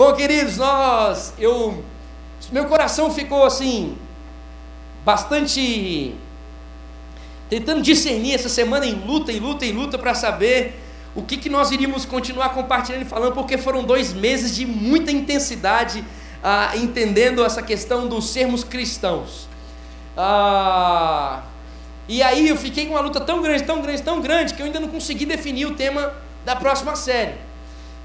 Bom, queridos, nós, eu, meu coração ficou assim, bastante tentando discernir essa semana em luta, em luta, em luta para saber o que, que nós iríamos continuar compartilhando e falando, porque foram dois meses de muita intensidade, ah, entendendo essa questão dos sermos cristãos. Ah, e aí eu fiquei com uma luta tão grande, tão grande, tão grande, que eu ainda não consegui definir o tema da próxima série.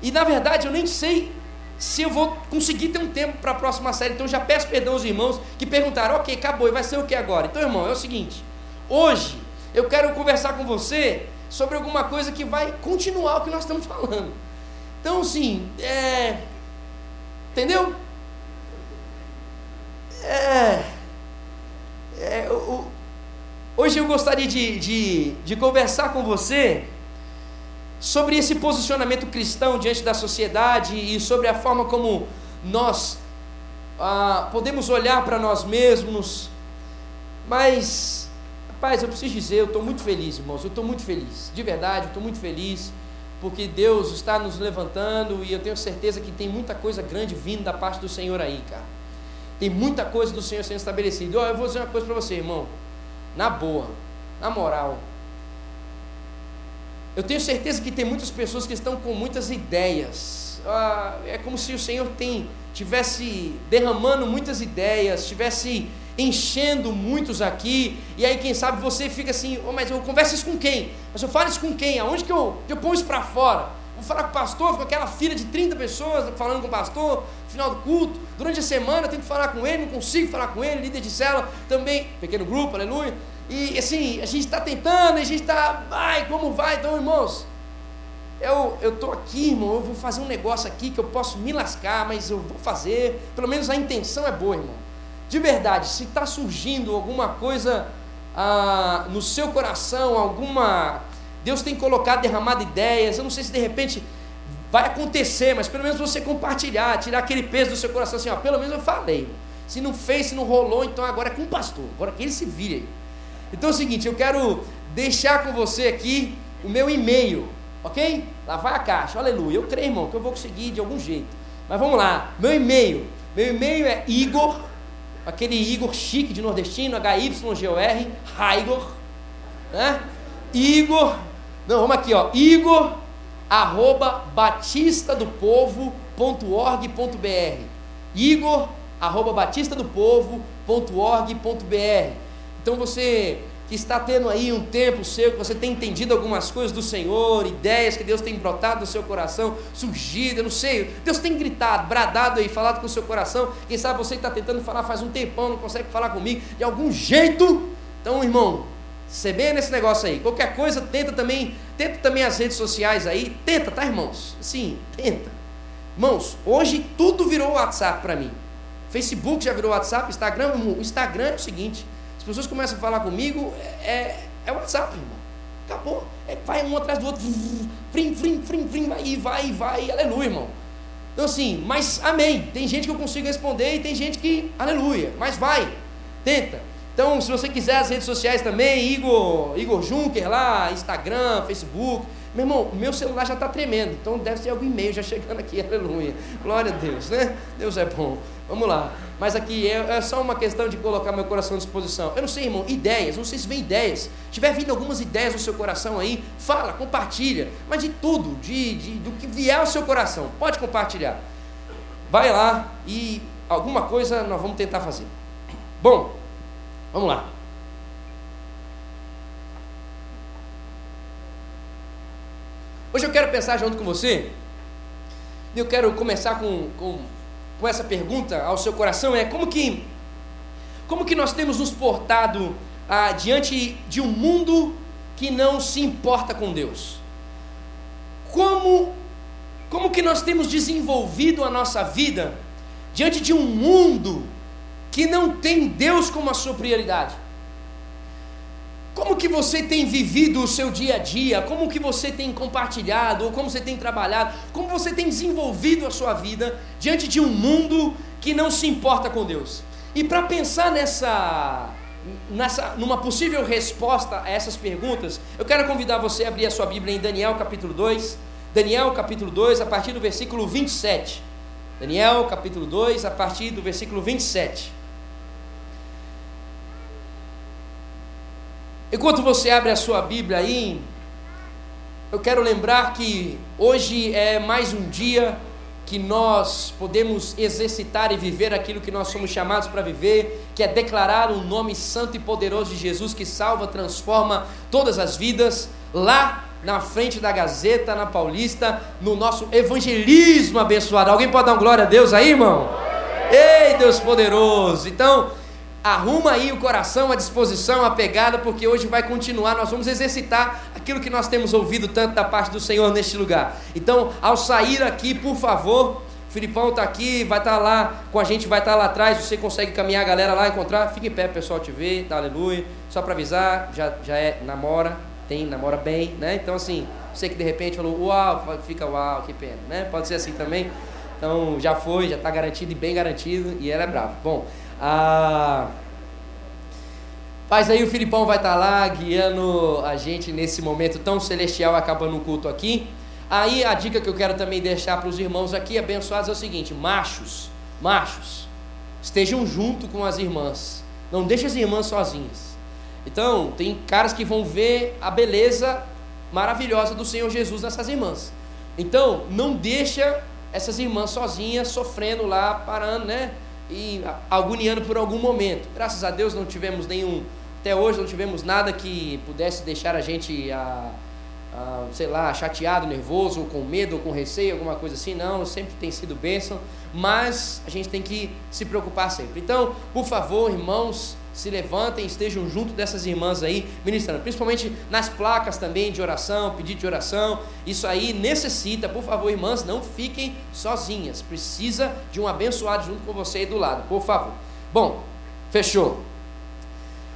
E na verdade eu nem sei se eu vou conseguir ter um tempo para a próxima série. Então já peço perdão aos irmãos que perguntaram, ok, acabou, e vai ser o que agora? Então, irmão, é o seguinte, hoje eu quero conversar com você sobre alguma coisa que vai continuar o que nós estamos falando. Então, sim, é. Entendeu? É. é hoje eu gostaria de, de, de conversar com você sobre esse posicionamento cristão diante da sociedade e sobre a forma como nós ah, podemos olhar para nós mesmos, mas Rapaz, eu preciso dizer, eu estou muito feliz, irmãos, eu estou muito feliz, de verdade, eu estou muito feliz, porque Deus está nos levantando e eu tenho certeza que tem muita coisa grande vindo da parte do Senhor aí, cara. Tem muita coisa do Senhor sendo estabelecida. Oh, eu vou dizer uma coisa para você, irmão, na boa, na moral. Eu tenho certeza que tem muitas pessoas que estão com muitas ideias. Ah, é como se o Senhor tem, tivesse derramando muitas ideias, tivesse enchendo muitos aqui, e aí quem sabe você fica assim, oh, mas eu converso isso com quem? Mas eu falo isso com quem? Aonde que eu, eu ponho isso para fora? Vou falar com o pastor, com aquela fila de 30 pessoas falando com o pastor, final do culto, durante a semana eu tenho que falar com ele, não consigo falar com ele, líder de célula também, pequeno grupo, aleluia. E assim, a gente está tentando, a gente está, vai, como vai? Então, irmãos, eu estou aqui, irmão, eu vou fazer um negócio aqui que eu posso me lascar, mas eu vou fazer, pelo menos a intenção é boa, irmão. De verdade, se está surgindo alguma coisa ah, no seu coração, alguma. Deus tem colocado, derramado ideias, eu não sei se de repente vai acontecer, mas pelo menos você compartilhar, tirar aquele peso do seu coração assim, ó, pelo menos eu falei. Se não fez, se não rolou, então agora é com o pastor, agora que ele se vire aí. Então é o seguinte, eu quero deixar com você aqui o meu e-mail, ok? Lá vai a caixa, aleluia. Eu creio, irmão, que eu vou conseguir de algum jeito. Mas vamos lá, meu e-mail. Meu e-mail é Igor aquele Igor chique de nordestino, H-Y-G-O-R, Igor, né? Igor, não, vamos aqui, ó, Igor, arroba batistadopovo.org.br Igor, arroba batistadopovo.org.br Então você que está tendo aí um tempo seu, que você tem entendido algumas coisas do Senhor, ideias que Deus tem brotado no seu coração, surgido, eu não sei, Deus tem gritado, bradado aí, falado com o seu coração, quem sabe você está tentando falar faz um tempão, não consegue falar comigo, de algum jeito, então irmão, você bem nesse negócio aí, qualquer coisa, tenta também, tenta também as redes sociais aí, tenta, tá irmãos? Sim, tenta. Irmãos, hoje tudo virou WhatsApp para mim, Facebook já virou WhatsApp, Instagram, o Instagram é o seguinte, as pessoas começam a falar comigo, é, é, é WhatsApp, irmão. Acabou. É, vai um atrás do outro, frim, frim, frim, frim, vai, vai, vai, aleluia, irmão. Então assim, mas amém. Tem gente que eu consigo responder e tem gente que, aleluia, mas vai, tenta. Então, se você quiser as redes sociais também, Igor, Igor Juncker lá, Instagram, Facebook. Meu irmão, meu celular já está tremendo, então deve ser algum e-mail já chegando aqui, aleluia. Glória a Deus, né? Deus é bom. Vamos lá. Mas aqui é, é, só uma questão de colocar meu coração à disposição. Eu não sei, irmão, ideias, não sei se vem ideias. Se tiver vindo algumas ideias no seu coração aí, fala, compartilha. Mas de tudo, de, de, do que vier ao seu coração, pode compartilhar. Vai lá e alguma coisa nós vamos tentar fazer. Bom, vamos lá. Hoje eu quero pensar junto com você. Eu quero começar com, com com essa pergunta ao seu coração é como que como que nós temos nos portado ah, diante de um mundo que não se importa com Deus? Como como que nós temos desenvolvido a nossa vida diante de um mundo que não tem Deus como a sua prioridade? Como que você tem vivido o seu dia a dia? Como que você tem compartilhado? Ou como você tem trabalhado? Como você tem desenvolvido a sua vida diante de um mundo que não se importa com Deus? E para pensar nessa, nessa, numa possível resposta a essas perguntas, eu quero convidar você a abrir a sua Bíblia em Daniel capítulo 2. Daniel capítulo 2, a partir do versículo 27. Daniel capítulo 2, a partir do versículo 27. Enquanto você abre a sua Bíblia aí, eu quero lembrar que hoje é mais um dia que nós podemos exercitar e viver aquilo que nós somos chamados para viver, que é declarar o nome santo e poderoso de Jesus que salva, transforma todas as vidas, lá na frente da Gazeta, na Paulista, no nosso evangelismo abençoado. Alguém pode dar glória a Deus aí, irmão? Ei, Deus poderoso! Então, arruma aí o coração, a disposição, a pegada, porque hoje vai continuar, nós vamos exercitar aquilo que nós temos ouvido tanto da parte do Senhor neste lugar. Então, ao sair aqui, por favor, Filipão está aqui, vai estar tá lá com a gente, vai estar tá lá atrás, você consegue caminhar a galera lá, encontrar, fica em pé, pessoal te ver, tá, aleluia. Só para avisar, já, já é, namora, tem, namora bem, né? Então assim, você que de repente falou, uau, fica uau, que pena, né? Pode ser assim também. Então já foi, já está garantido e bem garantido, e ela é brava. Bom, ah, mas aí o Filipão vai estar tá lá guiando a gente nesse momento tão celestial, acabando o culto aqui. Aí a dica que eu quero também deixar para os irmãos aqui abençoados é o seguinte: machos, machos, estejam junto com as irmãs. Não deixe as irmãs sozinhas. Então, tem caras que vão ver a beleza maravilhosa do Senhor Jesus nessas irmãs. Então, não deixa essas irmãs sozinhas sofrendo lá, parando, né? E agoniando por algum momento. Graças a Deus não tivemos nenhum, até hoje não tivemos nada que pudesse deixar a gente, a, a, sei lá, chateado, nervoso, ou com medo, ou com receio, alguma coisa assim. Não, sempre tem sido bênção, mas a gente tem que se preocupar sempre. Então, por favor, irmãos, se levantem, estejam junto dessas irmãs aí, ministrando, principalmente nas placas também de oração, pedido de oração. Isso aí necessita, por favor, irmãs, não fiquem sozinhas. Precisa de um abençoado junto com você aí do lado, por favor. Bom, fechou.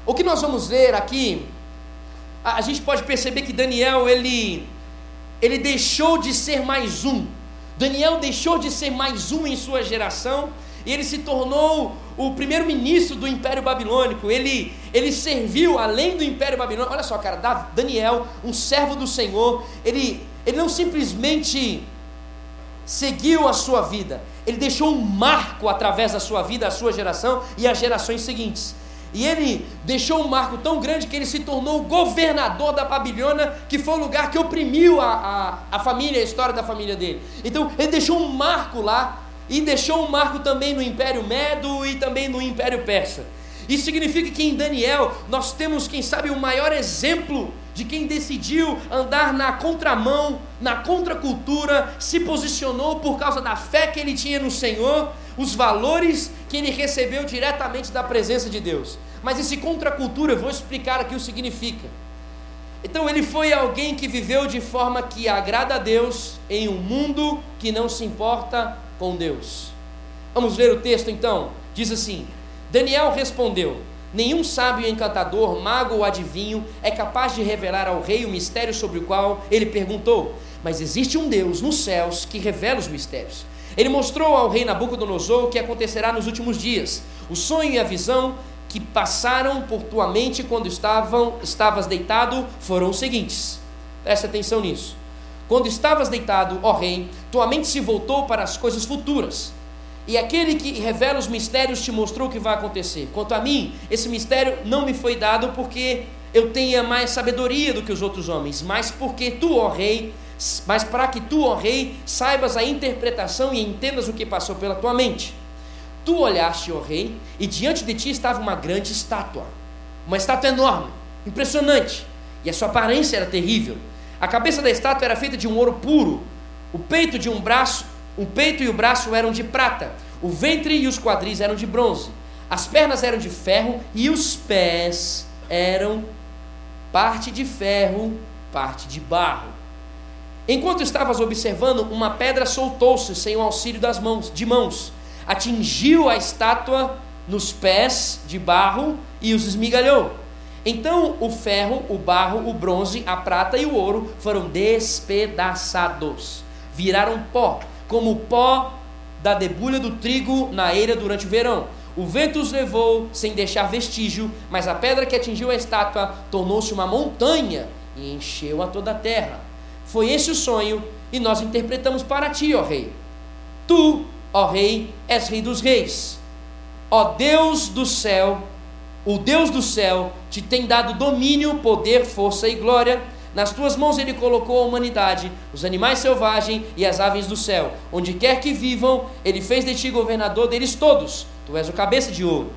O que nós vamos ver aqui, a, gente pode perceber que Daniel, ele, ele deixou de ser mais um. Daniel deixou de ser mais um em sua geração e ele se tornou o primeiro-ministro do Império Babilônico. Ele, ele serviu além do Império Babilônico. Olha só, cara, Daniel, um servo do Senhor, ele, ele não simplesmente seguiu a sua vida, ele deixou um marco através da sua vida, a sua geração e as gerações seguintes. E ele deixou um marco tão grande que ele se tornou governador da Babilônia, que foi o lugar que oprimiu a, a, a família, a história da família dele. Então, ele deixou um marco lá e deixou um marco também no Império Medo e também no Império Persa. Isso significa que em Daniel nós temos, quem sabe, o maior exemplo de quem decidiu andar na contramão, na contracultura, se posicionou por causa da fé que ele tinha no Senhor, os valores que ele recebeu diretamente da presença de Deus. Mas esse contracultura, eu vou explicar aqui o que significa. Então ele foi alguém que viveu de forma que agrada a Deus em um mundo que não se importa com Deus. Vamos ler o texto então? Diz assim: Daniel respondeu: Nenhum sábio encantador, mago ou adivinho é capaz de revelar ao rei o mistério sobre o qual ele perguntou. Mas existe um Deus nos céus que revela os mistérios. Ele mostrou ao rei Nabucodonosor o que acontecerá nos últimos dias. O sonho e a visão que passaram por tua mente quando estavam, estavas deitado foram os seguintes. Preste atenção nisso. Quando estavas deitado, ó rei, tua mente se voltou para as coisas futuras. E aquele que revela os mistérios te mostrou o que vai acontecer. Quanto a mim, esse mistério não me foi dado porque eu tenha mais sabedoria do que os outros homens, mas porque tu, ó rei, mas para que tu, ó rei, saibas a interpretação e entendas o que passou pela tua mente. Tu olhaste, ó rei, e diante de ti estava uma grande estátua, uma estátua enorme, impressionante, e a sua aparência era terrível. A cabeça da estátua era feita de um ouro puro. O peito de um braço, o peito e o braço eram de prata. O ventre e os quadris eram de bronze. As pernas eram de ferro e os pés eram parte de ferro, parte de barro. Enquanto estavas observando, uma pedra soltou-se sem o auxílio das mãos, de mãos, atingiu a estátua nos pés de barro e os esmigalhou. Então o ferro, o barro, o bronze, a prata e o ouro foram despedaçados, viraram pó, como o pó da debulha do trigo na eira durante o verão. O vento os levou sem deixar vestígio, mas a pedra que atingiu a estátua tornou-se uma montanha e encheu a toda a terra. Foi esse o sonho, e nós interpretamos para ti, ó rei. Tu ó Rei, és Rei dos Reis. Ó Deus do céu, o Deus do céu te tem dado domínio, poder, força e glória. Nas tuas mãos ele colocou a humanidade, os animais selvagens e as aves do céu. Onde quer que vivam, ele fez de ti governador deles todos. Tu és o cabeça de ouro.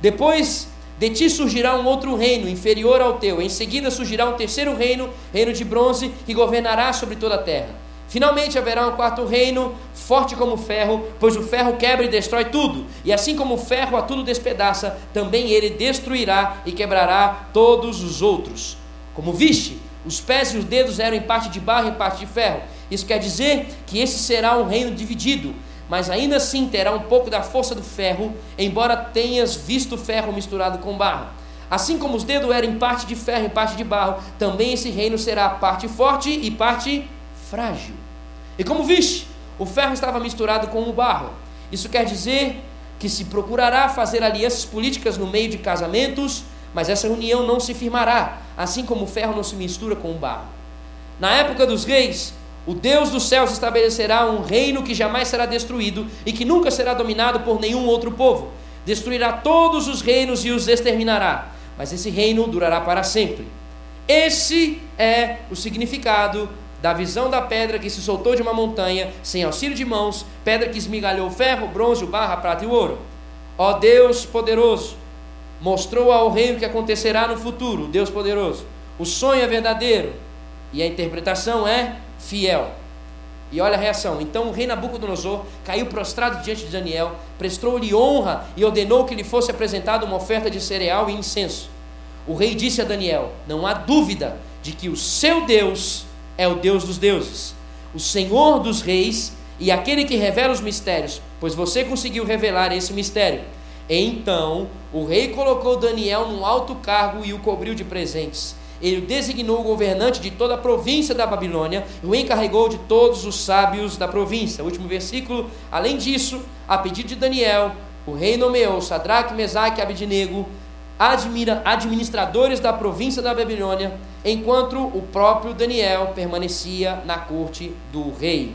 Depois de ti surgirá um outro reino inferior ao teu. Em seguida surgirá um terceiro reino, reino de bronze, que governará sobre toda a terra. Finalmente haverá um quarto reino, forte como ferro, pois o ferro quebra e destrói tudo. E assim como o ferro a tudo despedaça, também ele destruirá e quebrará todos os outros. Como viste, os pés e os dedos eram em parte de barro e em parte de ferro. Isso quer dizer que esse será um reino dividido, mas ainda assim terá um pouco da força do ferro, embora tenhas visto ferro misturado com barro. Assim como os dedos eram em parte de ferro e parte de barro, também esse reino será parte forte e parte frágil. E como viste, o ferro estava misturado com o barro. Isso quer dizer que se procurará fazer alianças políticas no meio de casamentos, mas essa união não se firmará, assim como o ferro não se mistura com o barro. Na época dos reis, o Deus dos céus estabelecerá um reino que jamais será destruído e que nunca será dominado por nenhum outro povo. Destruirá todos os reinos e os exterminará, mas esse reino durará para sempre. Esse é o significado da visão da pedra que se soltou de uma montanha, sem auxílio de mãos, pedra que esmigalhou o ferro, o bronze, o barro, a prata e o ouro. Ó Deus poderoso, mostrou ao rei o que acontecerá no futuro, Deus poderoso. O sonho é verdadeiro e a interpretação é fiel. E olha a reação. Então o rei Nabucodonosor caiu prostrado diante de Daniel, prestou-lhe honra e ordenou que lhe fosse apresentada uma oferta de cereal e incenso. O rei disse a Daniel: Não há dúvida de que o seu Deus é o Deus dos deuses, o Senhor dos reis e aquele que revela os mistérios, pois você conseguiu revelar esse mistério. Então o rei colocou Daniel num alto cargo e o cobriu de presentes. Ele o designou governante de toda a província da Babilônia e o encarregou de todos os sábios da província. Último versículo. Além disso, a pedido de Daniel, o rei nomeou Sadraque, Mesaque e Abednego admira, administradores da província da Babilônia, enquanto o próprio Daniel permanecia na corte do rei.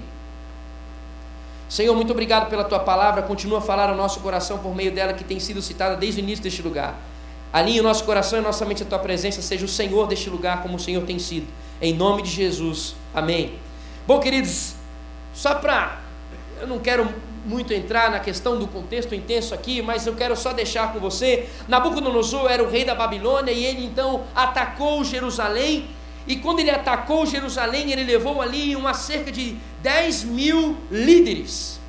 Senhor, muito obrigado pela tua palavra. Continua a falar ao nosso coração por meio dela que tem sido citada desde o início deste lugar. Alinhe o nosso coração e nossa mente a tua presença, seja o Senhor deste lugar como o Senhor tem sido. Em nome de Jesus. Amém. Bom, queridos, só para. Eu não quero muito entrar na questão do contexto intenso aqui, mas eu quero só deixar com você. Nabucodonosor era o rei da Babilônia e ele então atacou Jerusalém. E quando ele atacou Jerusalém, ele levou ali uma cerca de 10 mil líderes.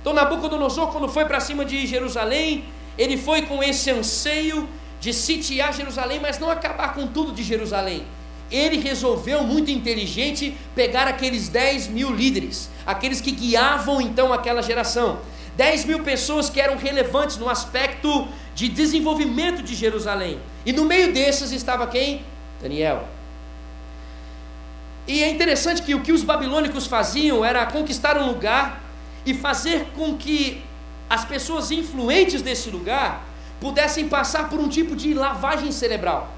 Então Nabucodonosor, quando foi para cima de Jerusalém, ele foi com esse anseio de sitiar Jerusalém, mas não acabar com tudo de Jerusalém ele resolveu, muito inteligente, pegar aqueles 10 mil líderes, aqueles que guiavam então aquela geração. 10 mil pessoas que eram relevantes no aspecto de desenvolvimento de Jerusalém. E no meio desses estava quem? Daniel. E é interessante que o que os babilônicos faziam era conquistar um lugar e fazer com que as pessoas influentes desse lugar pudessem passar por um tipo de lavagem cerebral.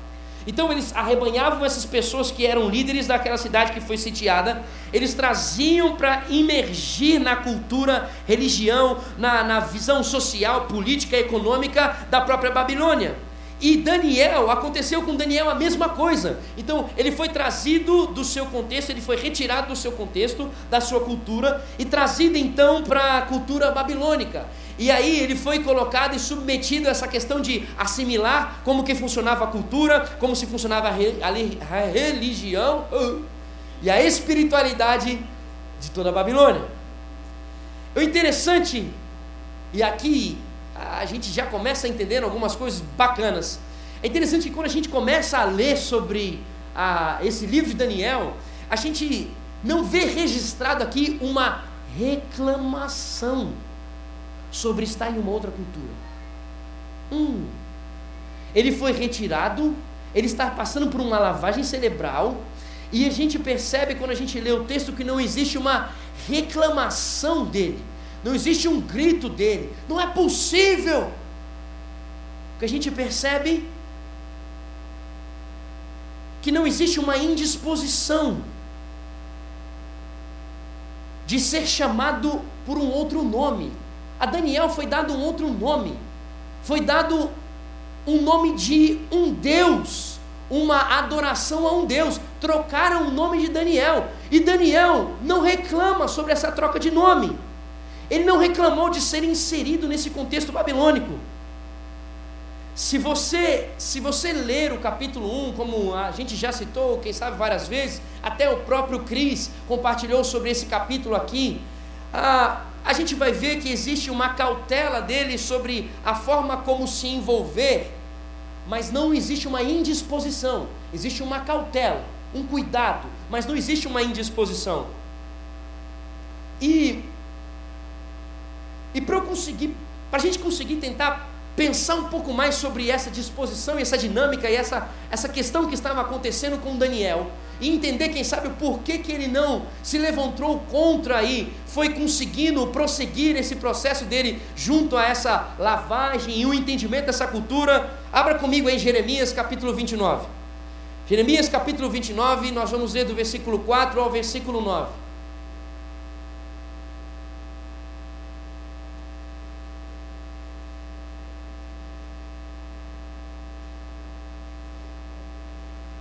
Então eles arrebanhavam essas pessoas que eram líderes daquela cidade que foi sitiada, eles traziam para imergir na cultura, religião, na, na visão social, política, econômica da própria Babilônia. E Daniel, aconteceu com Daniel a mesma coisa. Então, ele foi trazido do seu contexto, ele foi retirado do seu contexto, da sua cultura, e trazido então para a cultura babilônica. E aí ele foi colocado e submetido a essa questão de assimilar como que funcionava a cultura, como se funcionava a religião e a espiritualidade de toda a Babilônia. O interessante, e aqui a gente já começa a entender algumas coisas bacanas. É interessante que quando a gente começa a ler sobre a, esse livro de Daniel, a gente não vê registrado aqui uma reclamação sobre estar em uma outra cultura. Hum. Ele foi retirado, ele está passando por uma lavagem cerebral, e a gente percebe quando a gente lê o texto que não existe uma reclamação dele, não existe um grito dele, não é possível. que a gente percebe que não existe uma indisposição de ser chamado por um outro nome. A Daniel foi dado um outro nome. Foi dado um nome de um Deus, uma adoração a um Deus. Trocaram o nome de Daniel. E Daniel não reclama sobre essa troca de nome. Ele não reclamou de ser inserido nesse contexto babilônico. Se você, se você ler o capítulo 1, como a gente já citou, quem sabe várias vezes, até o próprio Cris compartilhou sobre esse capítulo aqui, a, a gente vai ver que existe uma cautela dele sobre a forma como se envolver, mas não existe uma indisposição, existe uma cautela, um cuidado, mas não existe uma indisposição. E, e para eu conseguir, para a gente conseguir tentar pensar um pouco mais sobre essa disposição e essa dinâmica e essa, essa questão que estava acontecendo com Daniel e entender, quem sabe, o porquê que ele não se levantou contra aí, foi conseguindo prosseguir esse processo dele junto a essa lavagem e o entendimento dessa cultura. Abra comigo em Jeremias capítulo 29. Jeremias capítulo 29, nós vamos ler do versículo 4 ao versículo 9.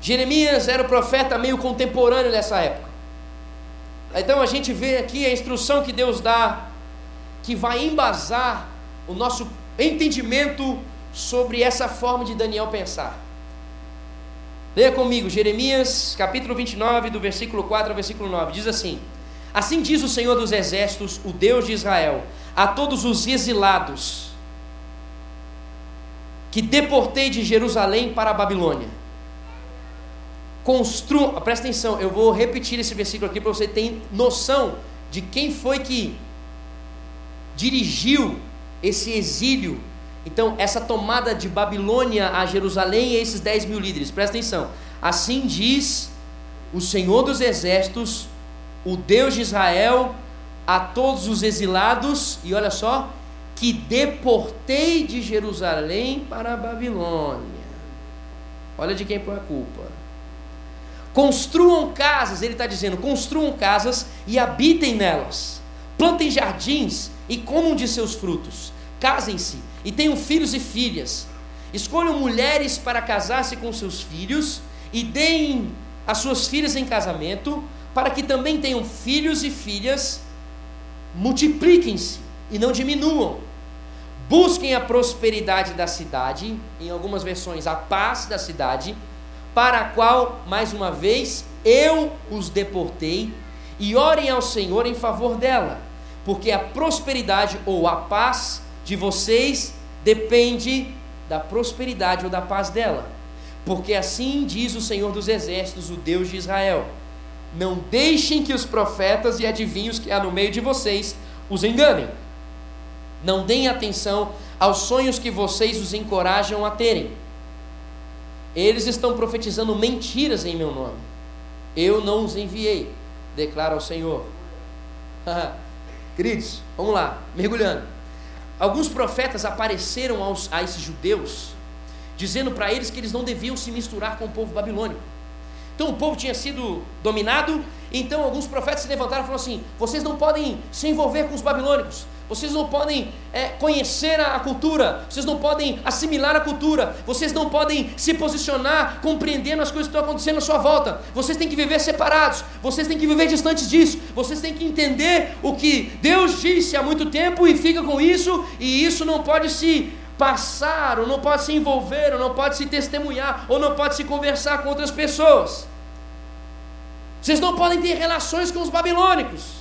Jeremias era o profeta meio contemporâneo nessa época. Então a gente vê aqui a instrução que Deus dá, que vai embasar o nosso entendimento sobre essa forma de Daniel pensar. Leia comigo, Jeremias capítulo 29, do versículo 4 ao versículo 9, diz assim: Assim diz o Senhor dos Exércitos, o Deus de Israel, a todos os exilados que deportei de Jerusalém para a Babilônia construam, presta atenção, eu vou repetir esse versículo aqui para você ter noção de quem foi que dirigiu esse exílio. Então, essa tomada de Babilônia a Jerusalém e esses 10 mil líderes, presta atenção. Assim diz o Senhor dos Exércitos, o Deus de Israel, a todos os exilados, e olha só, que deportei de Jerusalém para a Babilônia. Olha de quem põe a culpa. Construam casas, ele está dizendo: construam casas e habitem nelas. Plantem jardins e comam de seus frutos. Casem-se e tenham filhos e filhas. Escolham mulheres para casar-se com seus filhos e deem as suas filhas em casamento, para que também tenham filhos e filhas. Multipliquem-se e não diminuam. Busquem a prosperidade da cidade, em algumas versões, a paz da cidade para a qual, mais uma vez, eu os deportei, e orem ao Senhor em favor dela, porque a prosperidade ou a paz de vocês depende da prosperidade ou da paz dela. Porque assim diz o Senhor dos Exércitos, o Deus de Israel: Não deixem que os profetas e adivinhos que há no meio de vocês os enganem. Não deem atenção aos sonhos que vocês os encorajam a terem eles estão profetizando mentiras em meu nome. Eu não os enviei, declara o Senhor. Queridos, vamos lá, mergulhando. Alguns profetas apareceram aos, a esses judeus, dizendo para eles que eles não deviam se misturar com o povo babilônico. Então o povo tinha sido dominado, então alguns profetas se levantaram e falaram assim: vocês não podem se envolver com os babilônicos, vocês não podem é, conhecer a, cultura, vocês não podem assimilar a cultura, vocês não podem se posicionar compreendendo as coisas que estão acontecendo à sua volta. Vocês têm que viver separados, vocês têm que viver distantes disso, vocês têm que entender o que Deus disse há muito tempo e fica com isso, e isso não pode se passar, ou não pode se envolver, ou não pode se testemunhar, ou não pode se conversar com outras pessoas. Vocês não podem ter relações com os babilônicos.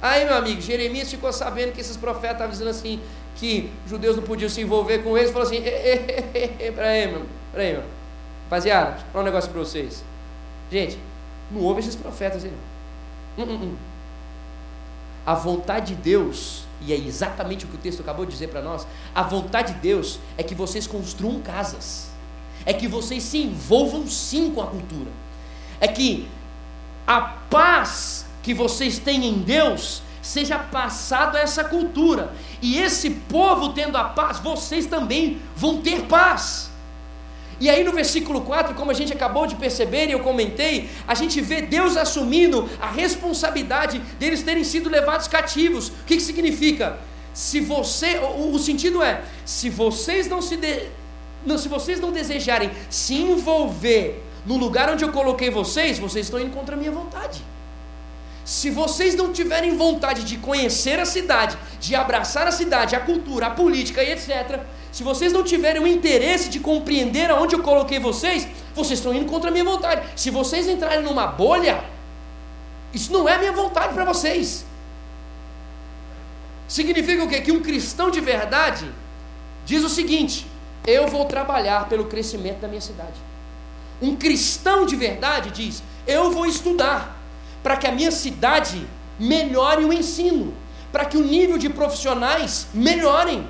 Aí, meu amigo, Jeremias ficou sabendo que esses profetas estavam dizendo assim, que judeus não podiam se envolver com eles, falou assim, peraí, meu, peraí, meu. Rapaziada, deixa eu falar um negócio para vocês. Gente, não ouve esses profetas aí, não. Hum, hum, hum. A vontade de Deus, e é exatamente o que o texto acabou de dizer para nós, a vontade de Deus é que vocês construam casas, é que vocês se envolvam sim com a cultura, é que a paz que vocês têm em Deus seja passado a essa cultura. E esse povo tendo a paz, vocês também vão ter paz. E aí no versículo 4, como a gente acabou de perceber e eu comentei, a gente vê Deus assumindo a responsabilidade deles terem sido levados cativos. O que, que significa? Se você, o, o sentido é, se vocês não se de, não, se vocês não desejarem se envolver no lugar onde eu coloquei vocês, vocês estão indo contra a minha vontade. Se vocês não tiverem vontade de conhecer a cidade, de abraçar a cidade, a cultura, a política e etc., se vocês não tiverem o interesse de compreender aonde eu coloquei vocês, vocês estão indo contra a minha vontade. Se vocês entrarem numa bolha, isso não é minha vontade para vocês. Significa o quê? Que um cristão de verdade diz o seguinte: eu vou trabalhar pelo crescimento da minha cidade. Um cristão de verdade diz: eu vou estudar para que a minha cidade melhore o ensino, para que o nível de profissionais melhorem.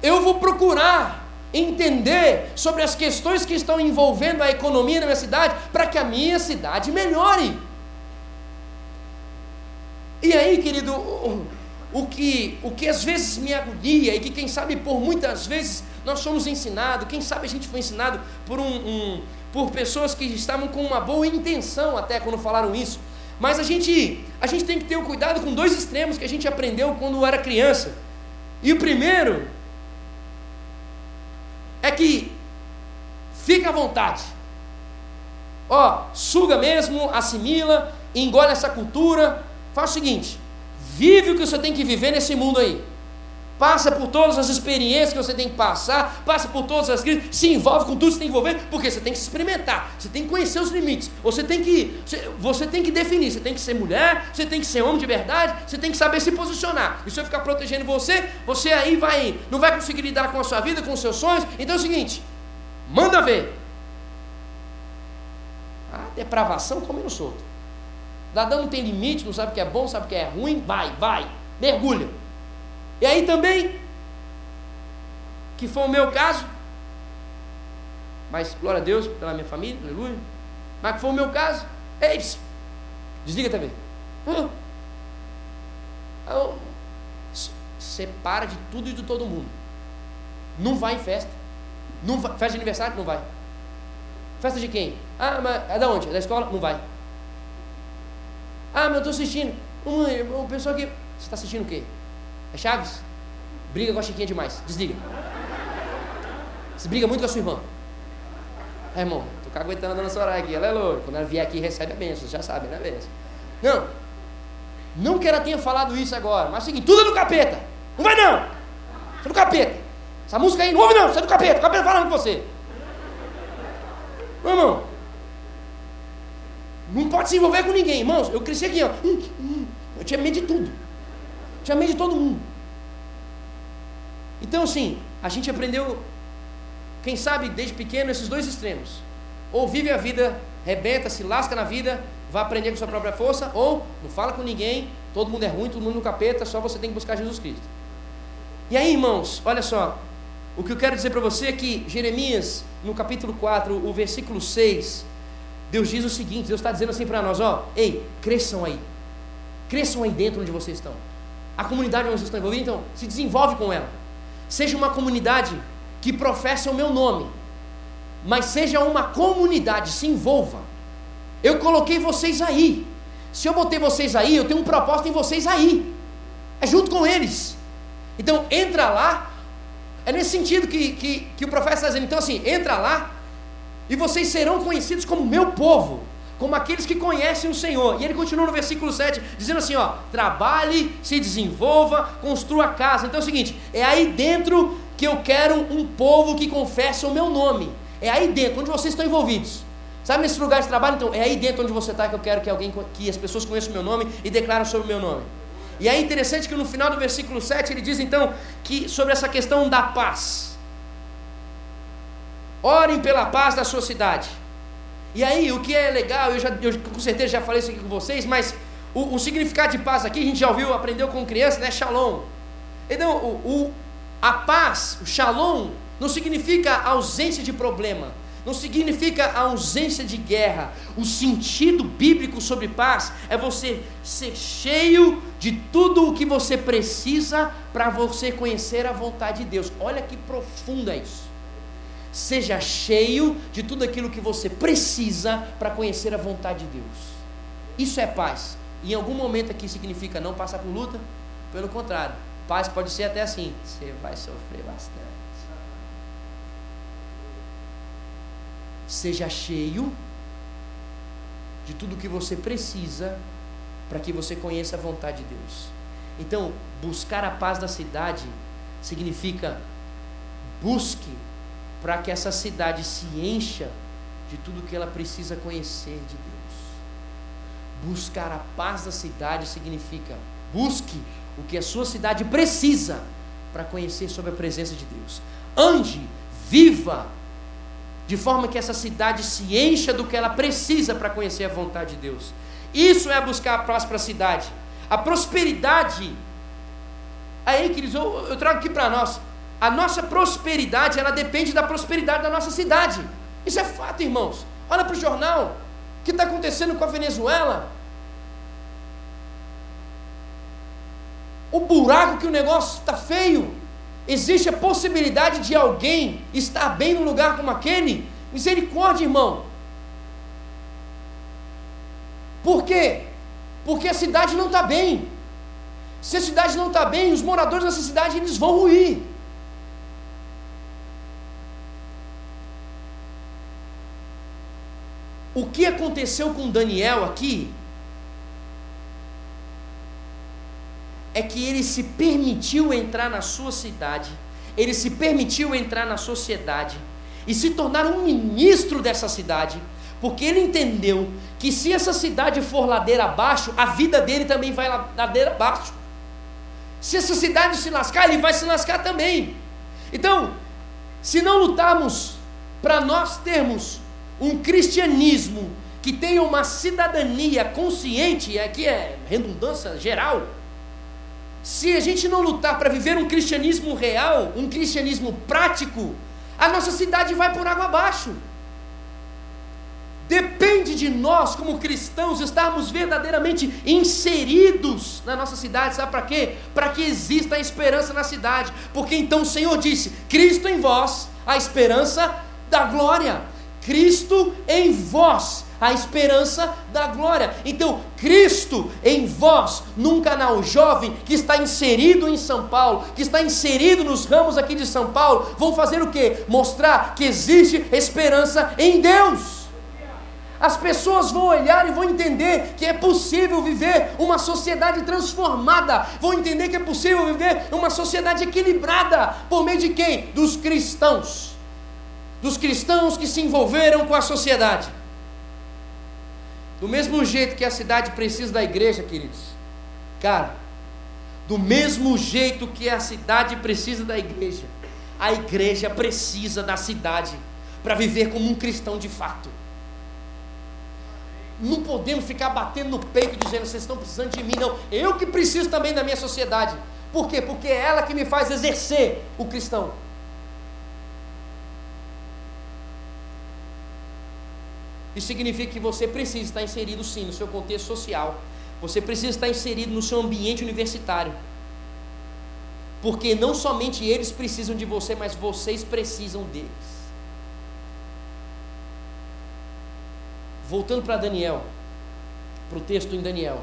Eu vou procurar entender sobre as questões que estão envolvendo a economia na minha cidade, para que a minha cidade melhore. E aí, querido, o, que, o que às vezes me agonia e que, quem sabe, por muitas vezes nós somos ensinados, quem sabe a gente foi ensinado por, um, um, por pessoas que estavam com uma boa intenção até quando falaram isso. Mas a gente, a gente tem que ter o cuidado com dois extremos que a gente aprendeu quando era criança. E o primeiro é que fica à vontade. Ó, suga mesmo, assimila, engole essa cultura. Faz o seguinte: vive o que você tem que viver nesse mundo aí. Passa por todas as experiências que você tem que passar, passa por todas as crises, se envolve com tudo que você tem que envolver, porque você tem que se experimentar, você tem que conhecer os limites, você tem que, você tem que definir, você tem que ser mulher, você tem que ser homem de verdade, você tem que saber se posicionar. E se eu ficar protegendo você, você aí vai, não vai conseguir lidar com a sua vida, com os seus sonhos. Então é o seguinte, manda ver. A depravação comendo solto. Dadão não tem limite, não sabe o que é bom, sabe o que é ruim, vai, vai, mergulha. E aí também, que foi o meu caso, mas glória a Deus pela minha família, aleluia. Mas que foi o meu caso, ei, desliga a TV. Hum. Então, separa de tudo e de todo mundo. Não vai em festa. Não vai, festa de aniversário? Não vai. Festa de quem? Ah, mas é da onde? É da escola? Não vai. Ah, mas eu estou assistindo. Mãe, o pessoal aqui. Você está assistindo o quê? É Chaves? Briga com a Chiquinha demais. Desliga. Você briga muito com a sua irmã. É, irmão, tô caguetando a dona Soraya aqui. Ela é louca. Quando ela vier aqui, recebe a bênção. Você já sabe, né, bênção? Não. Não que ela tenha falado isso agora. Mas é o seguinte: tudo é do capeta. Não vai não. Você é do capeta. Essa música aí não ouve não. Você é do capeta. O capeta falando com você. Meu irmão. Não pode se envolver com ninguém, irmãos. Eu cresci aqui, ó. Hum, hum. Eu tinha medo de tudo. Tinha medo de todo mundo. Então, assim, a gente aprendeu, quem sabe, desde pequeno, esses dois extremos. Ou vive a vida, rebenta, se lasca na vida, vai aprender com sua própria força, ou não fala com ninguém, todo mundo é ruim, todo mundo no capeta, só você tem que buscar Jesus Cristo. E aí, irmãos, olha só, o que eu quero dizer para você é que Jeremias, no capítulo 4, o versículo 6, Deus diz o seguinte: Deus está dizendo assim para nós, ó, ei, cresçam aí, cresçam aí dentro onde vocês estão a comunidade onde vocês estão envolvidos, então se desenvolve com ela. Seja uma comunidade que professa o meu nome, mas seja uma comunidade, se envolva. Eu coloquei vocês aí. Se eu botei vocês aí, eu tenho um propósito em vocês aí. É junto com eles. Então entra lá. É nesse sentido que, que, que o profeta está dizendo. Então, assim, entra lá e vocês serão conhecidos como meu povo como aqueles que conhecem o Senhor. E ele continua no versículo 7, dizendo assim: ó, trabalhe, se desenvolva, construa casa. Então é o seguinte: é aí dentro que eu quero um povo que confessa o meu nome. É aí dentro, onde vocês estão envolvidos. Sabe nesse lugar de trabalho? Então, é aí dentro onde você está que eu quero que alguém, que as pessoas conheçam o meu nome e declarem sobre o meu nome. E é interessante que no final do versículo 7 ele diz então que sobre essa questão da paz. Orem pela paz da sua cidade. E aí, o que é legal, eu, já, eu com certeza já falei isso aqui com vocês, mas o, o, significado de paz aqui, a gente já ouviu, aprendeu com criança, né? Shalom. Então, o, o, a paz, o shalom, não significa ausência de problema, não significa ausência de guerra. O sentido bíblico sobre paz é você ser cheio de tudo o que você precisa para você conhecer a vontade de Deus. Olha que profunda isso. Seja cheio de tudo aquilo que você precisa para conhecer a vontade de Deus. Isso é paz. E em algum momento aqui significa não passar por luta? Pelo contrário, paz pode ser até assim: você vai sofrer bastante. Seja cheio de tudo que você precisa para que você conheça a vontade de Deus. Então, buscar a paz da cidade significa busque para que essa cidade se encha de tudo que ela precisa conhecer de Deus. Buscar a paz da cidade significa busque o que a sua cidade precisa para conhecer sobre a presença de Deus. Ande, viva, de forma que essa cidade se encha do que ela precisa para conhecer a vontade de Deus. Isso é buscar a paz para a cidade. A prosperidade. Aí, queridos, eu, eu trago aqui para nós. A nossa prosperidade, ela depende da prosperidade da nossa cidade. Isso é fato, irmãos. Olha para o jornal. O que está acontecendo com a Venezuela? O buraco que o negócio está feio. Existe a possibilidade de alguém estar bem no lugar como aquele? Misericórdia, irmão. Por quê? Porque a cidade não está bem. Se a cidade não está bem, os moradores dessa cidade eles vão ruir. O que aconteceu com Daniel aqui é que ele se permitiu entrar na sua cidade, ele se permitiu entrar na sociedade e se tornar um ministro dessa cidade, porque ele entendeu que se essa cidade for ladeira abaixo, a vida dele também vai ladeira abaixo. Se essa cidade se lascar, ele vai se lascar também. Então, se não lutarmos para nós termos um cristianismo que tenha uma cidadania consciente, aqui é redundância geral, se a gente não lutar para viver um cristianismo real, um cristianismo prático, a nossa cidade vai por água abaixo. Depende de nós, como cristãos, estarmos verdadeiramente inseridos na nossa cidade. Sabe para quê? Para que exista a esperança na cidade. Porque então o Senhor disse: Cristo em vós, a esperança da glória. Cristo em vós, a esperança da glória. Então, Cristo em vós, num canal jovem que está inserido em São Paulo, que está inserido nos ramos aqui de São Paulo, vão fazer o que? Mostrar que existe esperança em Deus. As pessoas vão olhar e vão entender que é possível viver uma sociedade transformada, vão entender que é possível viver uma sociedade equilibrada, por meio de quem? Dos cristãos. Dos cristãos que se envolveram com a sociedade. Do mesmo jeito que a cidade precisa da igreja, queridos. Cara, do mesmo jeito que a cidade precisa da igreja, a igreja precisa da cidade para viver como um cristão de fato. Não podemos ficar batendo no peito dizendo vocês estão precisando de mim, não. Eu que preciso também da minha sociedade. Por quê? Porque é ela que me faz exercer o cristão. Isso significa que você precisa estar inserido sim no seu contexto social. Você precisa estar inserido no seu ambiente universitário. Porque não somente eles precisam de você, mas vocês precisam deles. Voltando para Daniel, para o texto em Daniel.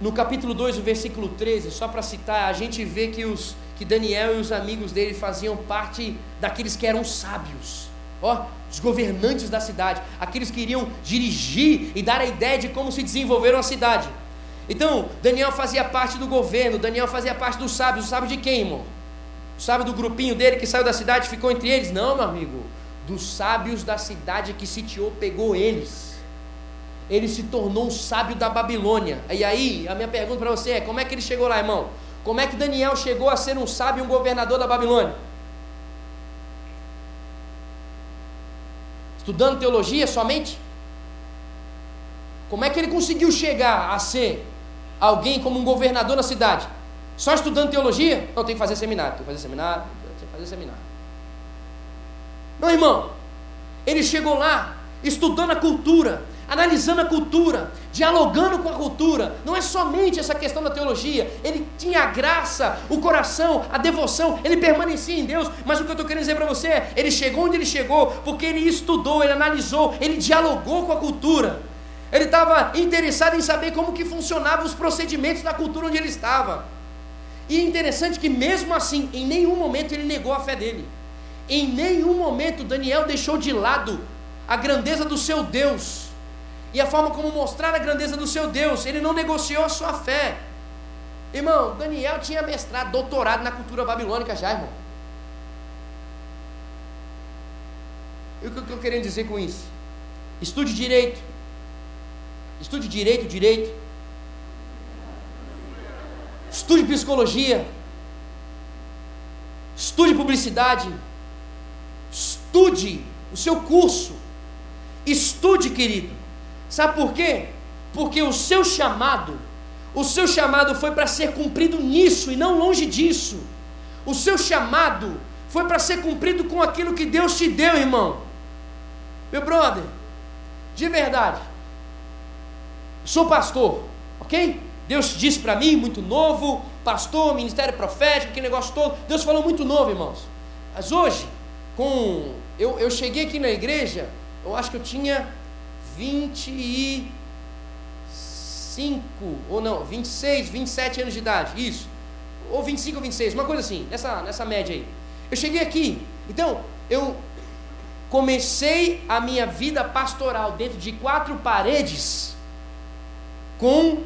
No capítulo 2, o versículo 13, só para citar, a gente vê que, os, que Daniel e os amigos dele faziam parte daqueles que eram sábios, ó, os governantes da cidade, aqueles que iriam dirigir e dar a ideia de como se desenvolveram a cidade. Então, Daniel fazia parte do governo, Daniel fazia parte dos sábios, o sábio de quem, irmão? O sábio do grupinho dele que saiu da cidade e ficou entre eles? Não, meu amigo dos sábios da cidade que sitiou, pegou eles. Ele se tornou um sábio da Babilônia. E aí, a minha pergunta para você é: como é que ele chegou lá, irmão? Como é que Daniel chegou a ser um sábio e um governador da Babilônia? Estudando teologia somente? Como é que ele conseguiu chegar a ser alguém como um governador na cidade? Só estudando teologia? Não, tem que fazer seminário, tem que fazer seminário, tem que fazer seminário. Não, irmão. Ele chegou lá estudando a cultura, analisando a cultura, dialogando com a cultura. Não é somente essa questão da teologia, ele tinha a graça, o coração, a devoção, ele permanecia em Deus. Mas o que eu estou querendo dizer para você é: ele chegou onde ele chegou, porque ele estudou, ele analisou, ele dialogou com a cultura. Ele estava interessado em saber como que funcionavam os procedimentos da cultura onde ele estava. E é interessante que mesmo assim, em nenhum momento ele negou a fé dele. Em nenhum momento Daniel deixou de lado a grandeza do seu Deus e a forma como mostrar a grandeza do seu Deus. Ele não negociou a sua fé. Irmão, Daniel tinha mestrado, doutorado na cultura babilônica já, irmão. E o que eu estou querendo dizer com isso? Estude direito. Estude direito, direito. Estude psicologia. Estude publicidade. Estude o seu curso. Estude, querido. Sabe por quê? Porque o seu chamado, o seu chamado foi para ser cumprido nisso e não longe disso. O seu chamado foi para ser cumprido com aquilo que Deus te deu, irmão. Meu brother, de verdade, sou pastor, ok? Deus disse para mim, muito novo, pastor, ministério profético, que negócio todo. Deus falou muito novo, irmãos. Mas hoje, com eu, eu cheguei aqui na igreja, eu acho que eu tinha 25, ou não, 26, 27 anos de idade, isso. Ou 25 ou 26, uma coisa assim, nessa, nessa média aí. Eu cheguei aqui, então, eu comecei a minha vida pastoral dentro de quatro paredes com